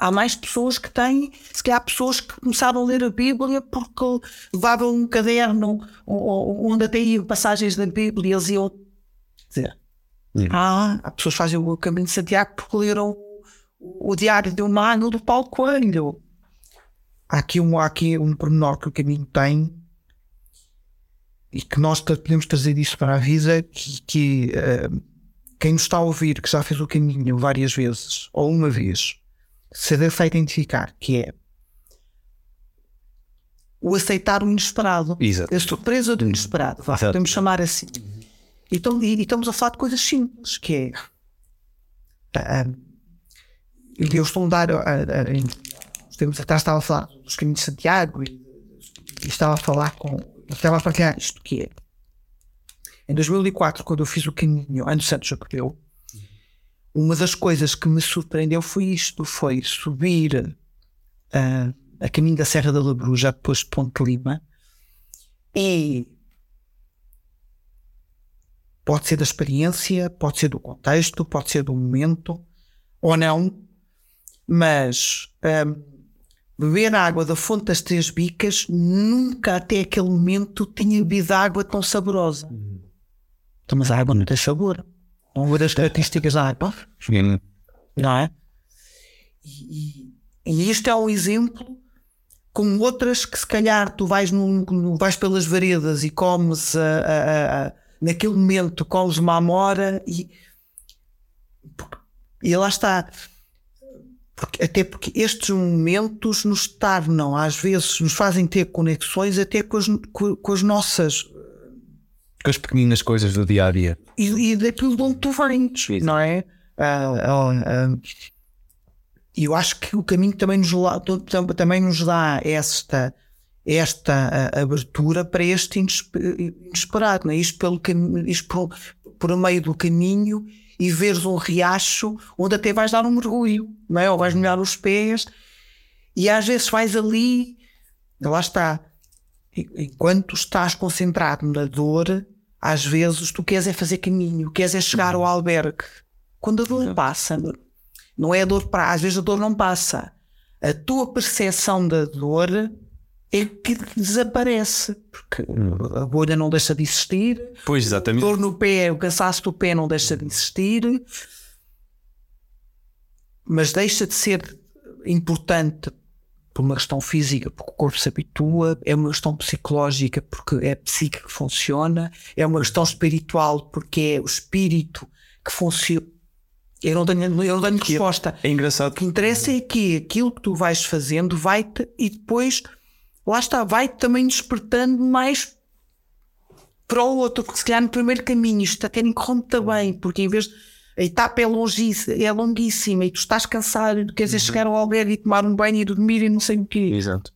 Speaker 3: há mais pessoas que têm, se calhar pessoas que começaram a ler a Bíblia porque levavam um caderno onde até iam passagens da Bíblia e eles iam dizer. Ah, há pessoas que fazem o caminho de Santiago porque leram o, Diário de um Ano do Paulo Coelho. Há aqui, um, há aqui um pormenor que o caminho tem e que nós podemos trazer isso para a vida que, que, eh, quem nos está a ouvir que já fez o caminho várias vezes ou uma vez se aceita identificar que é o aceitar o inesperado.
Speaker 4: Exato.
Speaker 3: a surpresa do inesperado. Vá, podemos chamar assim. E, então- e- e estamos a falar de coisas simples que é ah, eu estou a dar ah, ah, em- tempos atrás estava a falar dos caminhos de Santiago e, e estava a falar com estava a partilhar isto que é em 2004 quando eu fiz o caminho antes Santos Jacobeu uma das coisas que me surpreendeu foi isto foi subir ah, a caminho da Serra da Labruja depois de Ponte Lima e pode ser da experiência, pode ser do contexto, pode ser do momento ou não, mas hum, beber a água da fonte das três bicas nunca até aquele momento tinha bebido água tão saborosa. Então, mas a água não tem sabor. Das características da água, não é? E, e, isto é um exemplo como outras que se calhar tu vais, num, no- vais pelas varedas e comes a- a- a- a- naquele momento comes uma amora e, e lá está. Porque- até porque estes momentos nos tornam às vezes nos fazem ter conexões até com as, com, com as nossas
Speaker 4: Com as pequeninas coisas do dia a dia.
Speaker 3: e, e daquilo de onde tu vens, não é? Ah, ah, E eu acho que o caminho também nos, também nos dá esta, esta abertura para este inespe- inesperado, não é? Isto, pelo isto por, por meio do caminho e veres um riacho onde até vais dar um mergulho, não é? Ou vais molhar os pés e às vezes vais ali, lá está, enquanto estás concentrado na dor, às vezes tu queres é fazer caminho, queres é chegar ao albergue. Quando a dor passa, não é a dor para, às vezes a dor não passa. A tua percepção da dor é que desaparece, porque a bolha não deixa de existir,
Speaker 4: Pois, exatamente.
Speaker 3: dor no pé, o cansaço do pé não deixa de existir, mas deixa de ser importante por uma questão física, porque o corpo se habitua, é uma questão psicológica, porque é a psique que funciona, é uma questão espiritual, porque é o espírito que funciona. Eu não tenho, eu não tenho resposta.
Speaker 4: É engraçado
Speaker 3: O que interessa é que aquilo que tu vais fazendo vai-te e depois lá está, vai-te também despertando mais para o outro, porque se calhar no primeiro caminho isto até nem corre muito bem, porque em vez de a etapa é, longíssima, é longuíssima e tu estás cansado e queres é chegar ao albergue e tomar um banho e dormir e não sei o quê.
Speaker 4: Exato.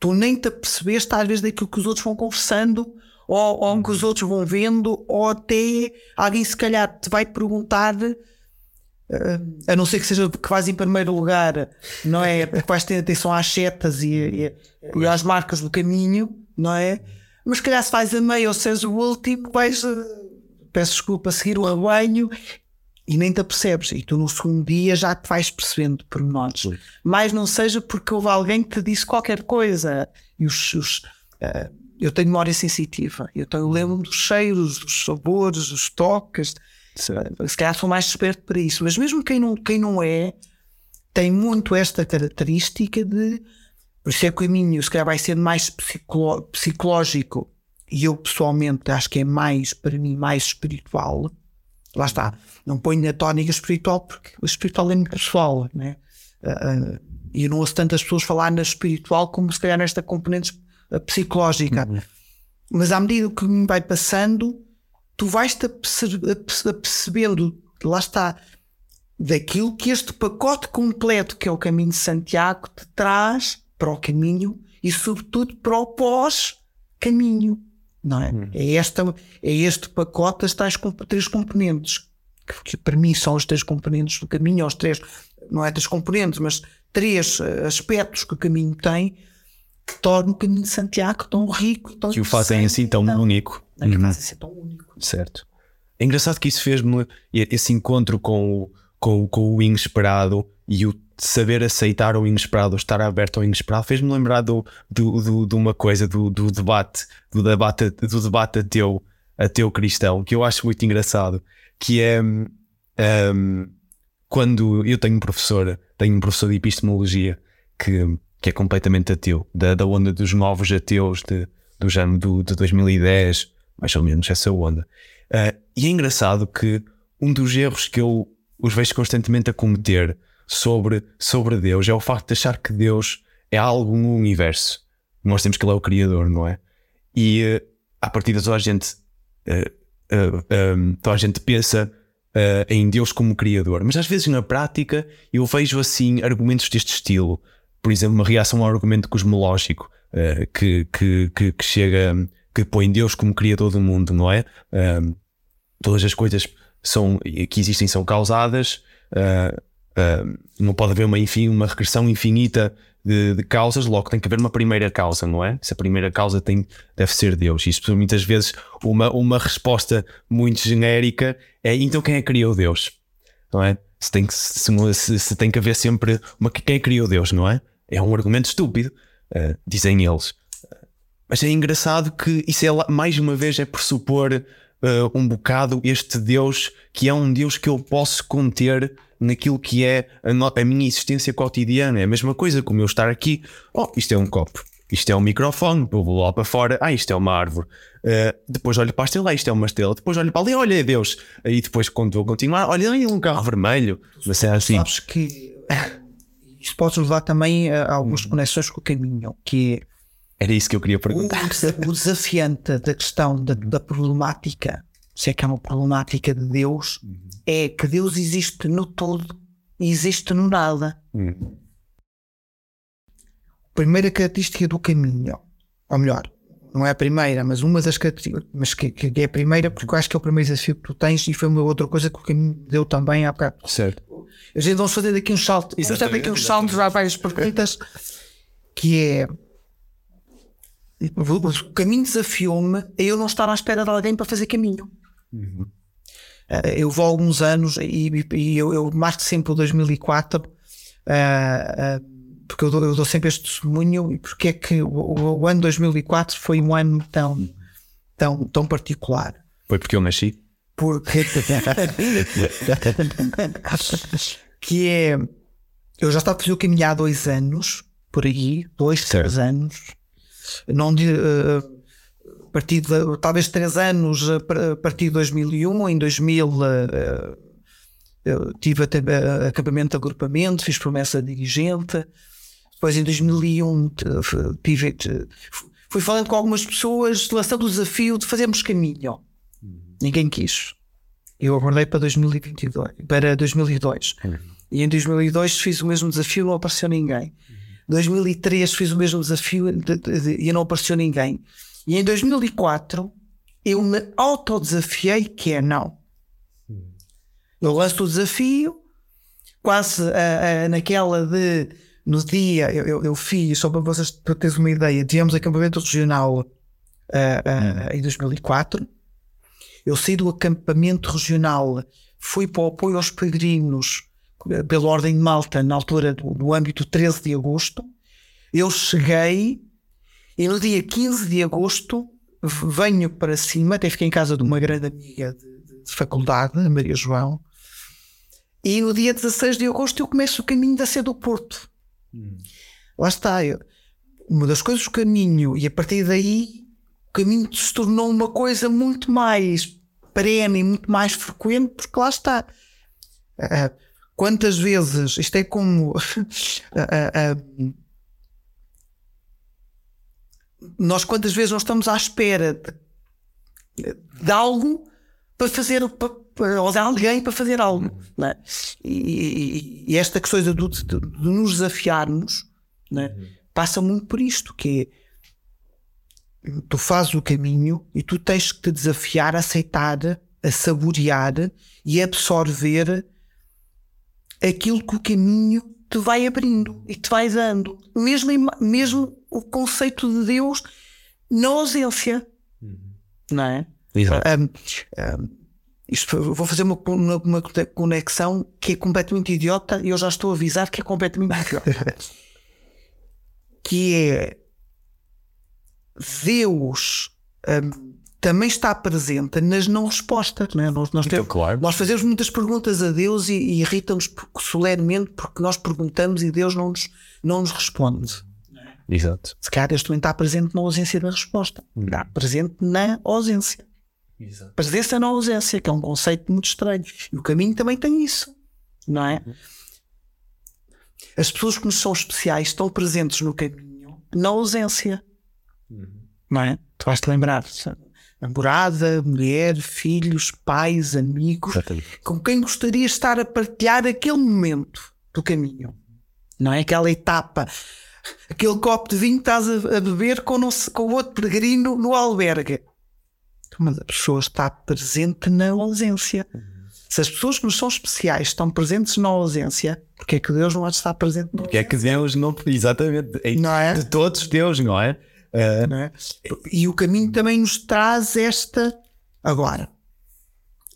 Speaker 3: Tu nem te apercebeste às vezes daquilo que os outros vão conversando ou, ou que os outros vão vendo ou até alguém se calhar te vai perguntar eh, a não ser que seja que vais em primeiro lugar, não é? Porque vais ter atenção às setas e, e- e às marcas do caminho, não é? Mas se calhar se vais a meio ou se és o último, vais, eh, peço desculpa, seguir o rebanho e nem te apercebes. E tu no segundo dia já te vais percebendo pormenores. Mas não seja porque houve alguém que te disse qualquer coisa. E os, os, eh, eu tenho memória sensitiva. Eu, tenho, eu lembro-me dos cheiros, dos sabores, dos toques. Se calhar sou mais esperto para isso. Mas mesmo quem não, quem não é, tem muito esta característica de. Por isso é que o caminho, se calhar, vai ser mais psicológico. E eu, pessoalmente, acho que é mais, para mim, mais espiritual. Lá está. Não ponho na tónica espiritual, porque o espiritual é muito pessoal, né? E eu não ouço tantas pessoas falar na espiritual como, se calhar, nesta componente ah, psicológica. Mas à medida que me vai passando, tu vais-te aperce- aperce- apercebendo, lá está, daquilo que este pacote completo que é o caminho de Santiago te traz para o caminho e, sobretudo, para o pós-caminho. Não é? É, esta, é este pacote das tais três componentes, que, que para mim são os três componentes do caminho, os três, não é três componentes, mas três eh, aspectos que o caminho tem que tornam o caminho de Santiago tão rico, tão
Speaker 4: Que o fazem assim tão único.
Speaker 3: não, que fazem ser tão único.
Speaker 4: Certo. É engraçado que isso fez-me esse encontro com o, com, com o inesperado e o saber aceitar o inesperado, estar aberto ao inesperado, fez-me lembrar do, do, do- de uma coisa do, do debate, do debate, do debate ateu ateu cristão que eu acho muito engraçado, que é um, quando eu tenho um professor, tenho um professor de epistemologia que, que é completamente ateu, da, da onda dos novos ateus de, do ano do, de 2010, mais ou menos essa onda. Uh, e é engraçado que um dos erros que eu os vejo constantemente a cometer sobre, sobre Deus é o facto de achar que Deus é algo no universo. Nós temos que Ele é o Criador, não é? E uh, a partir de toda a gente, uh, uh, um, toda a gente pensa em Deus como Criador, mas às vezes na prática eu vejo assim argumentos deste estilo. Por exemplo, uma reação ao argumento cosmológico que, que, que, que, chega, que põe Deus como Criador do mundo, não é? todas as coisas são, que existem são causadas. Uh, uh, não pode haver uma, enfim, uma regressão infinita de, de, causas, logo tem que haver uma primeira causa, não é? Se a primeira causa tem, deve ser Deus. Isso muitas vezes uma, uma resposta muito genérica é então quem é que criou Deus? Não é? Se tem que, se, se, tem que haver sempre uma quem é que criou Deus, não é? É um argumento estúpido, uh, dizem eles. Mas é engraçado que isso é mais uma vez é pressupor uh, um bocado este Deus que é um Deus que eu posso conter naquilo que é a, no, a, minha existência cotidiana. É a mesma coisa como eu estar aqui. Oh, isto é um copo. Isto é um microfone, vou lá para fora, ah, isto é uma árvore. Uh, depois olho para a estrela, ah, isto é uma estrela. Depois olho para ali, olha, é Deus. Aí depois, quando vou continuar, olha, aí um carro vermelho. Mas é assim.
Speaker 3: Sabes que isto pode levar também a algumas hum. conexões com o caminho, que é
Speaker 4: era isso que eu queria perguntar.
Speaker 3: O, desafiante da questão da, da, problemática, se é que é uma problemática de Deus, uhum. É que Deus existe no todo e existe no nada. Uhum. Primeira característica do caminho, ou melhor, não é a primeira, mas uma das características, mas que, que, é a primeira, porque eu acho que é o primeiro desafio que tu tens e foi uma outra coisa que o caminho deu também há bocado.
Speaker 4: Certo.
Speaker 3: A gente vamos fazer daqui um salto, vamos fazer daqui uns saltos, já várias perguntas, que é o caminho desafiou-me a eu não estar à espera de alguém para fazer caminho. Uhum. Uh, eu vou há alguns anos e, e eu, eu, marco sempre o 2004 uh, uh, porque eu dou, eu dou, sempre este testemunho e porque é que o, o, ano 2004 foi um ano tão, tão, tão particular.
Speaker 4: Foi porque eu nasci?
Speaker 3: Porque que é eu já estava a fazer o caminho há dois anos por aí, dois, certo. três anos não uh, a partir de, talvez três anos a partir de 2001 em 2000 uh, eu tive até acampamento de agrupamento fiz promessa de dirigente depois em 2001 tive fui falando com algumas pessoas lançando o desafio de fazermos caminho uhum. ninguém quis eu abordei para 2022 para 2002 uhum. e em 2002 fiz o mesmo desafio não apareceu ninguém 2003 fiz o mesmo desafio de, de, de, e não apareceu ninguém. E em 2004 eu me autodesafiei que é não. Eu lanço o desafio, quase uh, uh, naquela de no dia eu, eu, eu, fiz, só para vocês para teres uma ideia, tivemos acampamento regional uh, em 2004. Eu saí do acampamento regional, fui para o apoio aos peregrinos pela Ordem de Malta, na altura do, do âmbito 13 de agosto. Eu cheguei e no dia 15 de agosto venho para cima, até fiquei em casa de uma grande amiga de, de faculdade, a Maria João, e no dia 16 de agosto eu começo o caminho da Sé do Porto. Hum. Lá está, eu, uma das coisas do caminho, e a partir daí o caminho se tornou uma coisa muito mais perene e muito mais frequente, porque lá está. Uh, Quantas vezes, isto é como. uh, uh, nós quantas vezes não estamos à espera de, de algo para fazer para, ou de alguém para fazer algo é? e, e, esta coisa de, de, de nos desafiarmos é? passa muito por isto que é, tu fazes o caminho e tu tens que te desafiar a aceitar a saborear e absorver aquilo que o caminho te vai abrindo e te vai dando. Mesmo, mesmo o conceito de Deus na ausência. Uhum. Não é?
Speaker 4: Exato. Um,
Speaker 3: um, isto, vou fazer uma, uma, uma, conexão que é completamente idiota e eu já estou a avisar que é completamente idiota. que é Deus um, também está presente nas não respostas. Não é? nós, nós,
Speaker 4: Então,
Speaker 3: temos-
Speaker 4: claro.
Speaker 3: nós fazemos muitas perguntas a Deus e, e irritam-nos por- solenemente porque nós perguntamos e Deus não nos, não nos responde.
Speaker 4: Exato.
Speaker 3: Se calhar Deus também está presente na ausência da resposta. Está presente na ausência. Presença na ausência, que é um conceito muito estranho. E o caminho também tem isso, não é? As pessoas que nos são especiais estão presentes no caminho, na ausência, não é? Tu vais te lembrar, namorada, mulher, filhos, pais, amigos,
Speaker 4: Exatamente.
Speaker 3: com quem gostarias de estar a partilhar aquele momento do caminho, não é? Aquela etapa, aquele copo de vinho que estás a, beber com, se- com o outro peregrino no albergue. Mas a pessoa está presente na ausência. Se as pessoas que nos são especiais estão presentes na ausência, porque é que Deus não há de estar presente na
Speaker 4: Que é que Deus não. Exatamente. É
Speaker 3: Não é?
Speaker 4: De todos, Deus, não é? Ah,
Speaker 3: não é? E o caminho também nos traz esta. Agora,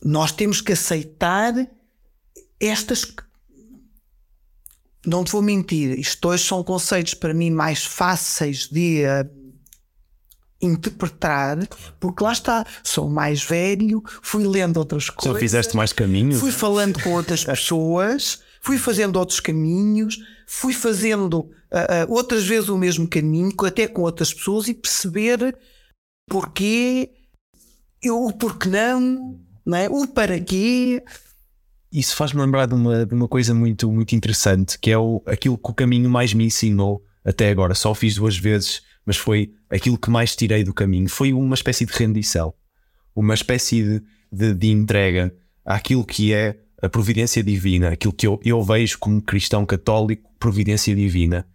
Speaker 3: nós temos que aceitar estas. Não te vou mentir, isto hoje são conceitos para mim mais fáceis de eh, interpretar, porque lá está, sou mais velho, fui lendo outras
Speaker 4: já
Speaker 3: coisas.
Speaker 4: fizeste mais caminho?
Speaker 3: Fui falando com outras pessoas, fui fazendo outros caminhos, fui fazendo ah, ah, outras vezes o mesmo caminho, até com outras pessoas, e perceber porquê, eu, o porquê não, não é? o para quê.
Speaker 4: Isso faz-me lembrar de uma, de uma coisa muito, muito interessante, que é o, aquilo que o caminho mais me ensinou até agora. Só fiz duas vezes, mas foi aquilo que mais tirei do caminho. Foi uma espécie de rendição, uma espécie de, de, de entrega àquilo que é a providência divina, aquilo que eu, eu vejo como cristão católico, providência divina.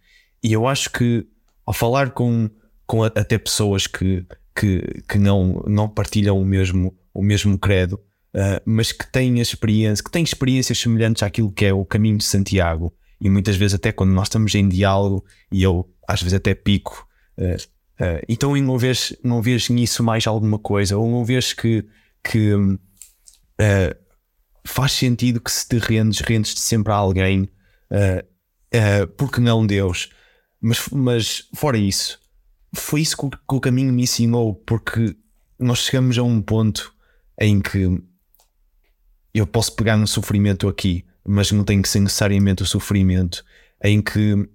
Speaker 4: E eu acho que ao falar com, com até pessoas que, que, que não, não partilham o mesmo, o mesmo credo, Uh, mas que têm experiência, que têm experiências semelhantes àquilo que é o caminho de Santiago. E muitas vezes, até quando nós estamos em diálogo, e eu às vezes até pico, uh, uh, então não vês, não vês nisso mais alguma coisa, ou não vês que, que faz sentido que se te rendes, rendes-te sempre a alguém, porque não Deus. Mas, mas fora isso, foi isso que o caminho me ensinou, porque nós chegamos a um ponto em que eu posso pegar no sofrimento aqui, mas não tem que ser necessariamente o sofrimento em que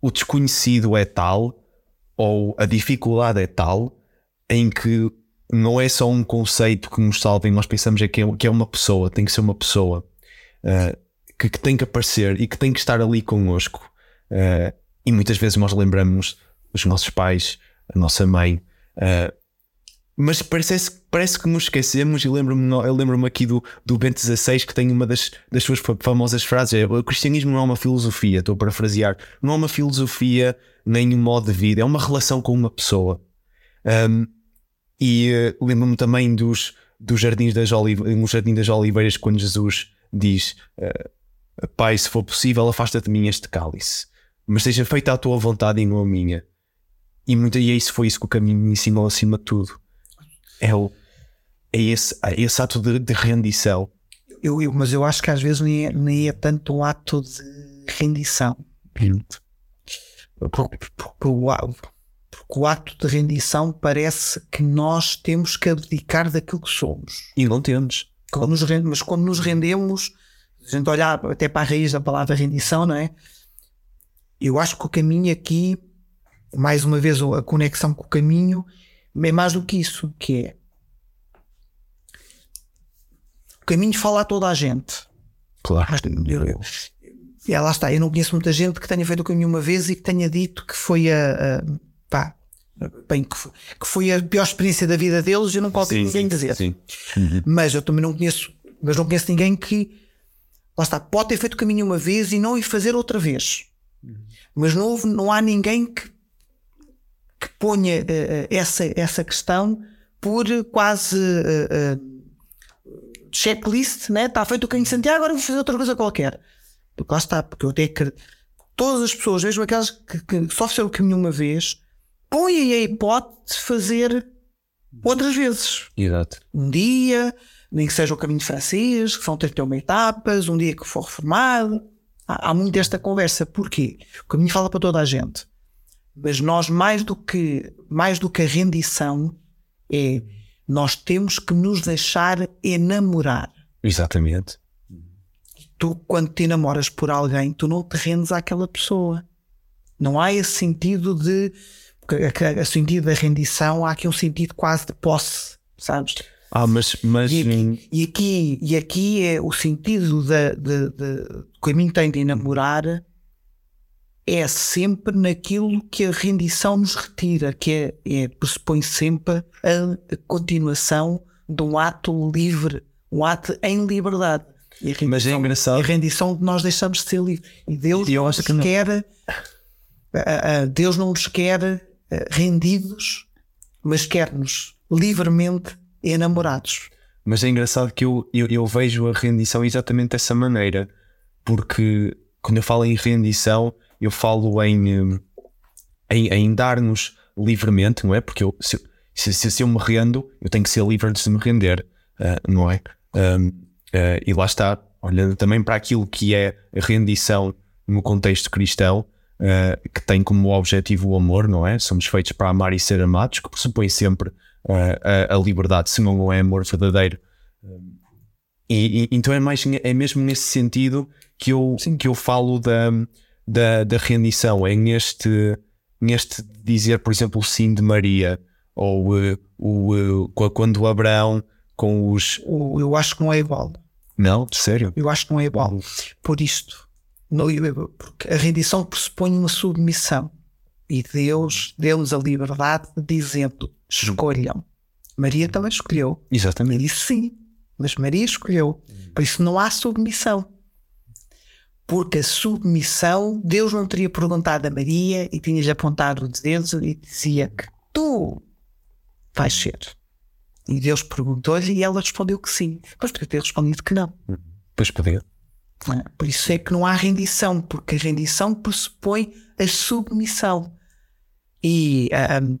Speaker 4: o desconhecido é tal ou a dificuldade é tal em que não é só um conceito que nos salva e nós pensamos é que, é que é uma pessoa, tem que ser uma pessoa uh, que, que tem que aparecer e que tem que estar ali connosco. Uh, e muitas vezes nós lembramos os nossos pais, a nossa mãe, uh, mas parece, parece que nos esquecemos. E lembro-me, eu lembro-me aqui do, do Bento XVI que tem uma das, das suas fa- famosas frases: é, o cristianismo não é uma filosofia, estou a parafrasear, não é uma filosofia nem um modo de vida, é uma relação com uma pessoa. Um, e eh, lembro-me também dos, dos jardins das, Olive, no Jardim das Oliveiras, quando Jesus diz: eh, Pai, se for possível, afasta de mim este cálice, mas seja feita a tua vontade e não a minha. E, muito, e é isso foi isso que o caminho me ensinou acima de tudo. É, o, é, esse, é esse ato de, de rendição.
Speaker 3: Eu, eu- mas eu acho que às vezes nem é, nem é tanto um ato de rendição. Porque, porque o, porque o ato de rendição parece que nós temos que abdicar daquilo que somos.
Speaker 4: E não temos.
Speaker 3: Quando nos mas quando nos rendemos, a gente olhar até para a raiz da palavra rendição, não é? Eu acho que o caminho aqui, mais uma vez, a conexão com o caminho, é mais do que isso, que é o caminho fala a toda a gente.
Speaker 4: Claro.
Speaker 3: Eu- eu- e lá está, eu não conheço muita gente que tenha feito o caminho uma vez e que tenha dito que foi a, a- pá, bem, que foi, que foi a pior experiência da vida deles, eu não posso ninguém dizer.
Speaker 4: Sim.
Speaker 3: Mas eu também não conheço, mas não conheço ninguém que lá está, pode ter feito o caminho uma vez e não ir fazer outra vez. Mas não, houve- não há ninguém que, que ponha eh, eh, essa, essa questão por quase eh, eh, checklist, né? está feito o caminho de Santiago, agora vou fazer outra coisa qualquer. Porque lá está, porque eu até que todas as pessoas, mesmo aquelas que, que só fizeram o caminho uma vez, põem a hipótese de fazer outras vezes
Speaker 4: Exato.
Speaker 3: um dia, nem que seja o caminho francês, que são 31 etapas, um dia que for reformado. Há, há muito desta conversa. Porquê? O caminho fala para toda a gente. Mas nós, mais do que, mais do que a rendição, é nós temos que nos deixar enamorar.
Speaker 4: Exatamente.
Speaker 3: Tu, quando te enamoras por alguém, tu não te rendes àquela pessoa. Não há esse sentido de. A, sentido da rendição, há aqui um sentido quase de posse, sabes?
Speaker 4: Ah, mas. mas...
Speaker 3: E, aqui, e, aqui, e aqui é o sentido de, de, de, que a mim tem de enamorar é sempre naquilo que a rendição nos retira, que é, é pressupõe sempre a, continuação de um ato livre, um ato em liberdade.
Speaker 4: Mas é engraçado.
Speaker 3: A rendição de nós deixamos de ser livres. E Deus eu acho que quer. Deus não nos quer rendidos, mas quer-nos livremente enamorados.
Speaker 4: Mas é engraçado que eu, eu, eu, vejo a rendição exatamente dessa maneira, porque quando eu falo em rendição, eu falo em, em, em dar-nos livremente, não é? Porque eu, se, se, se, eu me rendo, eu tenho que ser livre antes de me render, uh, não é? Um, uh, e lá está, olhando também para aquilo que é a rendição no contexto cristão, uh, que tem como objetivo o amor, não é? Somos feitos para amar e ser amados, que pressupõe sempre a, a, liberdade, se não é amor verdadeiro. E, e, então é, mais, é mesmo nesse sentido que eu, que eu falo da, da, da rendição, é neste, neste dizer, por exemplo, o sim de Maria, ou uh, o, uh, quando Abraão com os.
Speaker 3: Eu acho que não é igual.
Speaker 4: Não, sério?
Speaker 3: Eu acho que não é igual. Por isto, não, porque a rendição pressupõe uma submissão. E Deus deu-nos a liberdade dizendo: escolham. Maria também escolheu.
Speaker 4: Exatamente.
Speaker 3: Ele disse sim, mas Maria escolheu. Por isso não há submissão. Porque a submissão, Deus não teria perguntado a Maria e tinha-lhe apontado o dedo e dizia que tu vais ser. E Deus perguntou-lhe e ela respondeu que sim. Mas podia ter respondido que não.
Speaker 4: Pois podia.
Speaker 3: É? Por isso é que não há rendição, porque a rendição pressupõe a submissão. E um,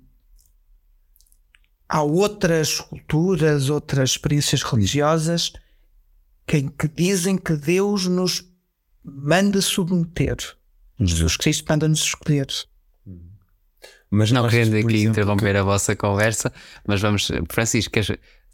Speaker 3: há outras culturas, outras experiências religiosas que, que dizem que Deus nos manda submeter. Jesus Cristo manda-nos escolher.
Speaker 2: Mas não querendo aqui interromper a vossa conversa, mas vamos, Francisco,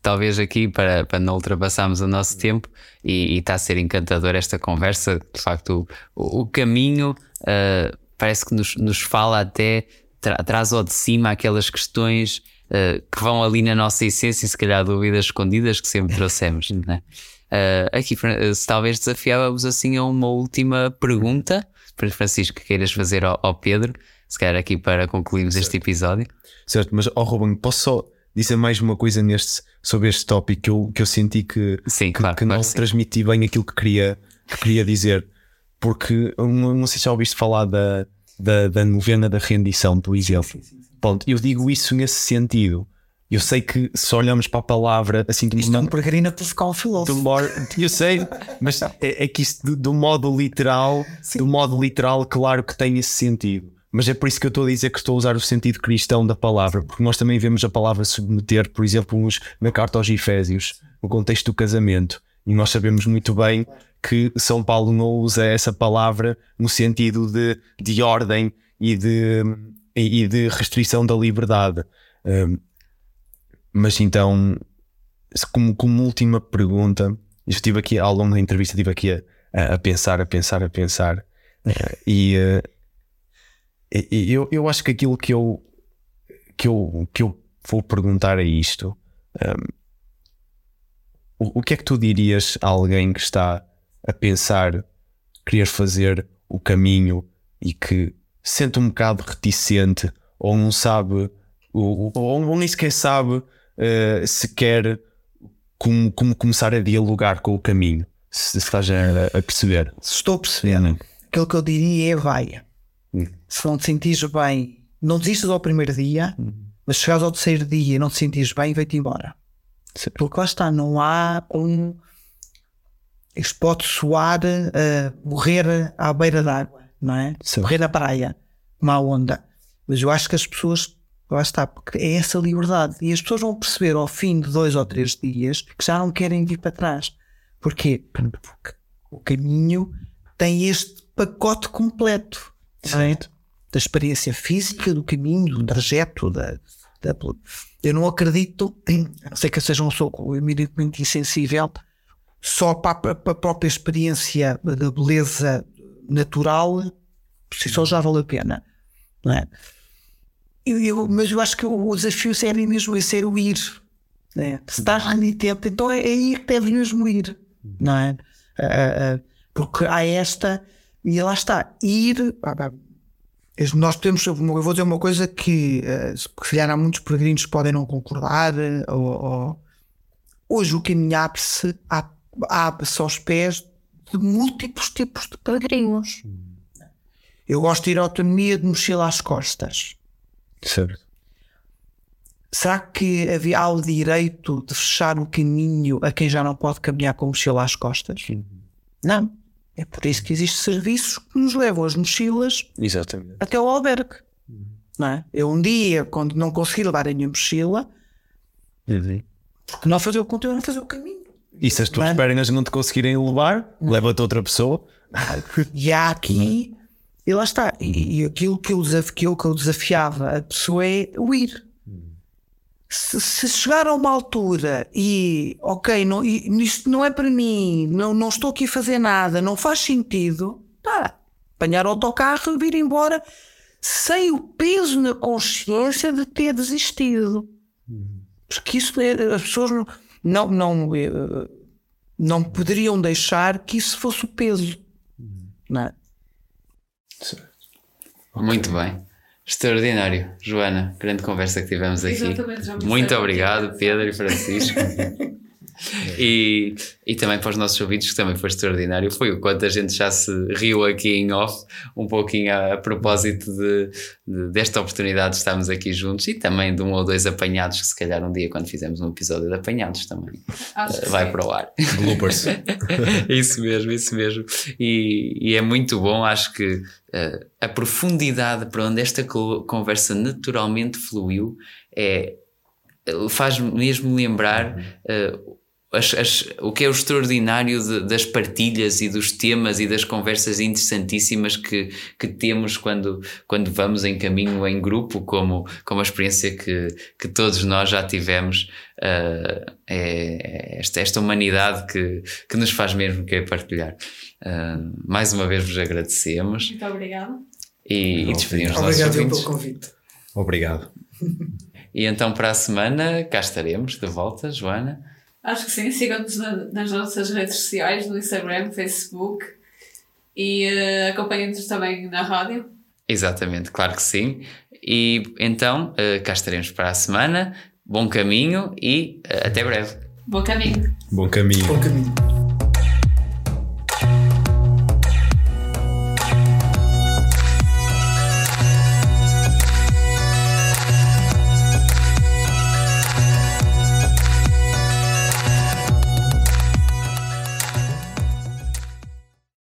Speaker 2: talvez aqui para, para não ultrapassarmos o nosso tempo e, e está a ser encantador esta conversa, de facto, o, o caminho uh, parece que nos, nos fala até tra traz ao de cima aquelas questões uh, que vão ali na nossa essência e se calhar dúvidas escondidas que sempre trouxemos. né? uh, aqui, se talvez desafiávamos assim a uma última pergunta para Francisco que queiras fazer ao, ao Pedro, se calhar aqui para concluirmos certo. este episódio.
Speaker 4: Certo, mas ao oh, Ruben, posso só dizer mais uma coisa neste, sobre este tópico que eu, que eu senti que,
Speaker 2: sim,
Speaker 4: que,
Speaker 2: claro,
Speaker 4: que
Speaker 2: claro,
Speaker 4: não transmiti bem aquilo que queria, que queria dizer. Porque não, não sei se já ouviste falar da, da, da novena da rendição, por exemplo. Sim, sim, sim. Pronto, eu digo isso nesse sentido. Eu sei que se olhamos para a palavra assim
Speaker 3: de uma margarina para ficar um filósofo.
Speaker 4: Eu sei, mas é, é que isto do, do modo literal, Sim. do modo literal, claro que tem esse sentido. Mas é por isso que eu estou a dizer que estou a usar o sentido cristão da palavra, porque nós também vemos a palavra submeter, por exemplo, nos, na carta aos Efésios, no contexto do casamento. E nós sabemos muito bem que São Paulo não usa essa palavra no sentido de, de ordem e de, e de restrição da liberdade. Um, mas então, como, como última pergunta, estive aqui ao longo da entrevista, estive aqui a, a pensar, a pensar, a pensar. Uh, e, uh, eu, eu acho que aquilo que eu, que eu, que eu vou perguntar a isto. Um, o, o que é que tu dirias a alguém que está a pensar querer fazer o caminho e que sente um bocado reticente ou não sabe ou, ou nem sequer sabe uh, se quer como, como começar a dialogar com o caminho se, se estás a, a perceber
Speaker 3: se estou a perceber hum. aquilo que eu diria é vai hum. se não te sentires bem não desistas ao primeiro dia hum. mas chegares ao terceiro dia e não te sentires bem vai-te embora porque lá está, não há um. Isto pode soar uh, morrer à beira d'água, não é? Sim. Morrer na praia, uma onda. Mas eu acho que as pessoas, lá está, porque é essa liberdade. E as pessoas vão perceber ao fim de dois ou três dias que já não querem vir para trás. Porquê? Porque o caminho tem este pacote completo. Certo? da experiência física, do caminho, do trajeto, da, da eu não acredito, a não ser que eu seja um soco eminentemente insensível, só para, para a própria experiência da beleza natural, por si só já vale a pena. Não é? Eu, eu, mas eu acho que o desafio sério mesmo é ser o ir. Né? Se estás tempo, então é, é ir que deves mesmo ir. Não é? Uh, uh, porque há esta, e lá está, ir. Nós podemos, eu vou dizer uma coisa que, uh, se calhar há muitos peregrinos que podem não concordar, ou, ou hoje o caminho abre-se abre-se aos pés de múltiplos tipos de peregrinos. Eu gosto de ir à autonomia de mochila às costas.
Speaker 4: Certo.
Speaker 3: Será que havia o direito de fechar o caminho a quem já não pode caminhar com mochila às costas? Não. É por isso que existem serviços que nos levam as mochilas
Speaker 4: Exatamente.
Speaker 3: até ao albergue. Uhum. Não é? Eu um dia, quando não consegui levar a minha mochila, uhum. porque não fazer o conteúdo, não fazer o caminho.
Speaker 4: E se as tuas pernas não te conseguirem levar, leva-te outra pessoa.
Speaker 3: E há aqui, e lá está. E, e aquilo que eu, que, eu, desafiava a pessoa é o ir. Se, se, chegar a uma altura e, ok, não, isto não é para mim, não, não estou aqui a fazer nada, não faz sentido, tá, apanhar o autocarro e vir embora sem o peso na consciência de ter desistido. Porque isso, é, as pessoas não não, não, eh, não poderiam deixar que isso fosse o peso. Não é?
Speaker 2: Muito bem. Extraordinário. Joana, grande conversa que tivemos aqui. Muito obrigado, Pedro e Francisco. E, e também para os nossos ouvidos, que também foi extraordinário, foi o quanto a gente já se riu aqui em off, um pouquinho a, a propósito de, de, desta oportunidade de estarmos aqui juntos e também de um ou dois apanhados, que se calhar um dia, quando fizermos um episódio de apanhados, também uh, vai sim. para o ar.
Speaker 4: Bloopers.
Speaker 2: isso mesmo, isso mesmo. E, e é muito bom, acho que uh, a profundidade para onde esta conversa naturalmente fluiu é faz mesmo lembrar uh, as, as, o que é o extraordinário de, das partilhas e dos temas e das conversas interessantíssimas que, que temos quando, quando vamos em caminho em grupo, como, como a experiência que, que todos nós já tivemos. Uh, é esta, esta humanidade que, que nos faz mesmo querer partilhar. Uh, mais uma vez vos agradecemos.
Speaker 1: Muito obrigado.
Speaker 2: E, e despedimos
Speaker 3: Obrigado pelo convite.
Speaker 4: Obrigado.
Speaker 2: E então para a semana cá estaremos de volta, Joana.
Speaker 1: Acho que sim. Sigam-nos na, nas nossas redes sociais, no Instagram, Facebook e uh, acompanhem-nos também na rádio.
Speaker 2: Exatamente, claro que sim. E então uh, cá estaremos para a semana. Bom caminho e uh, até breve.
Speaker 1: Bom caminho.
Speaker 4: Bom caminho.
Speaker 3: Bom caminho.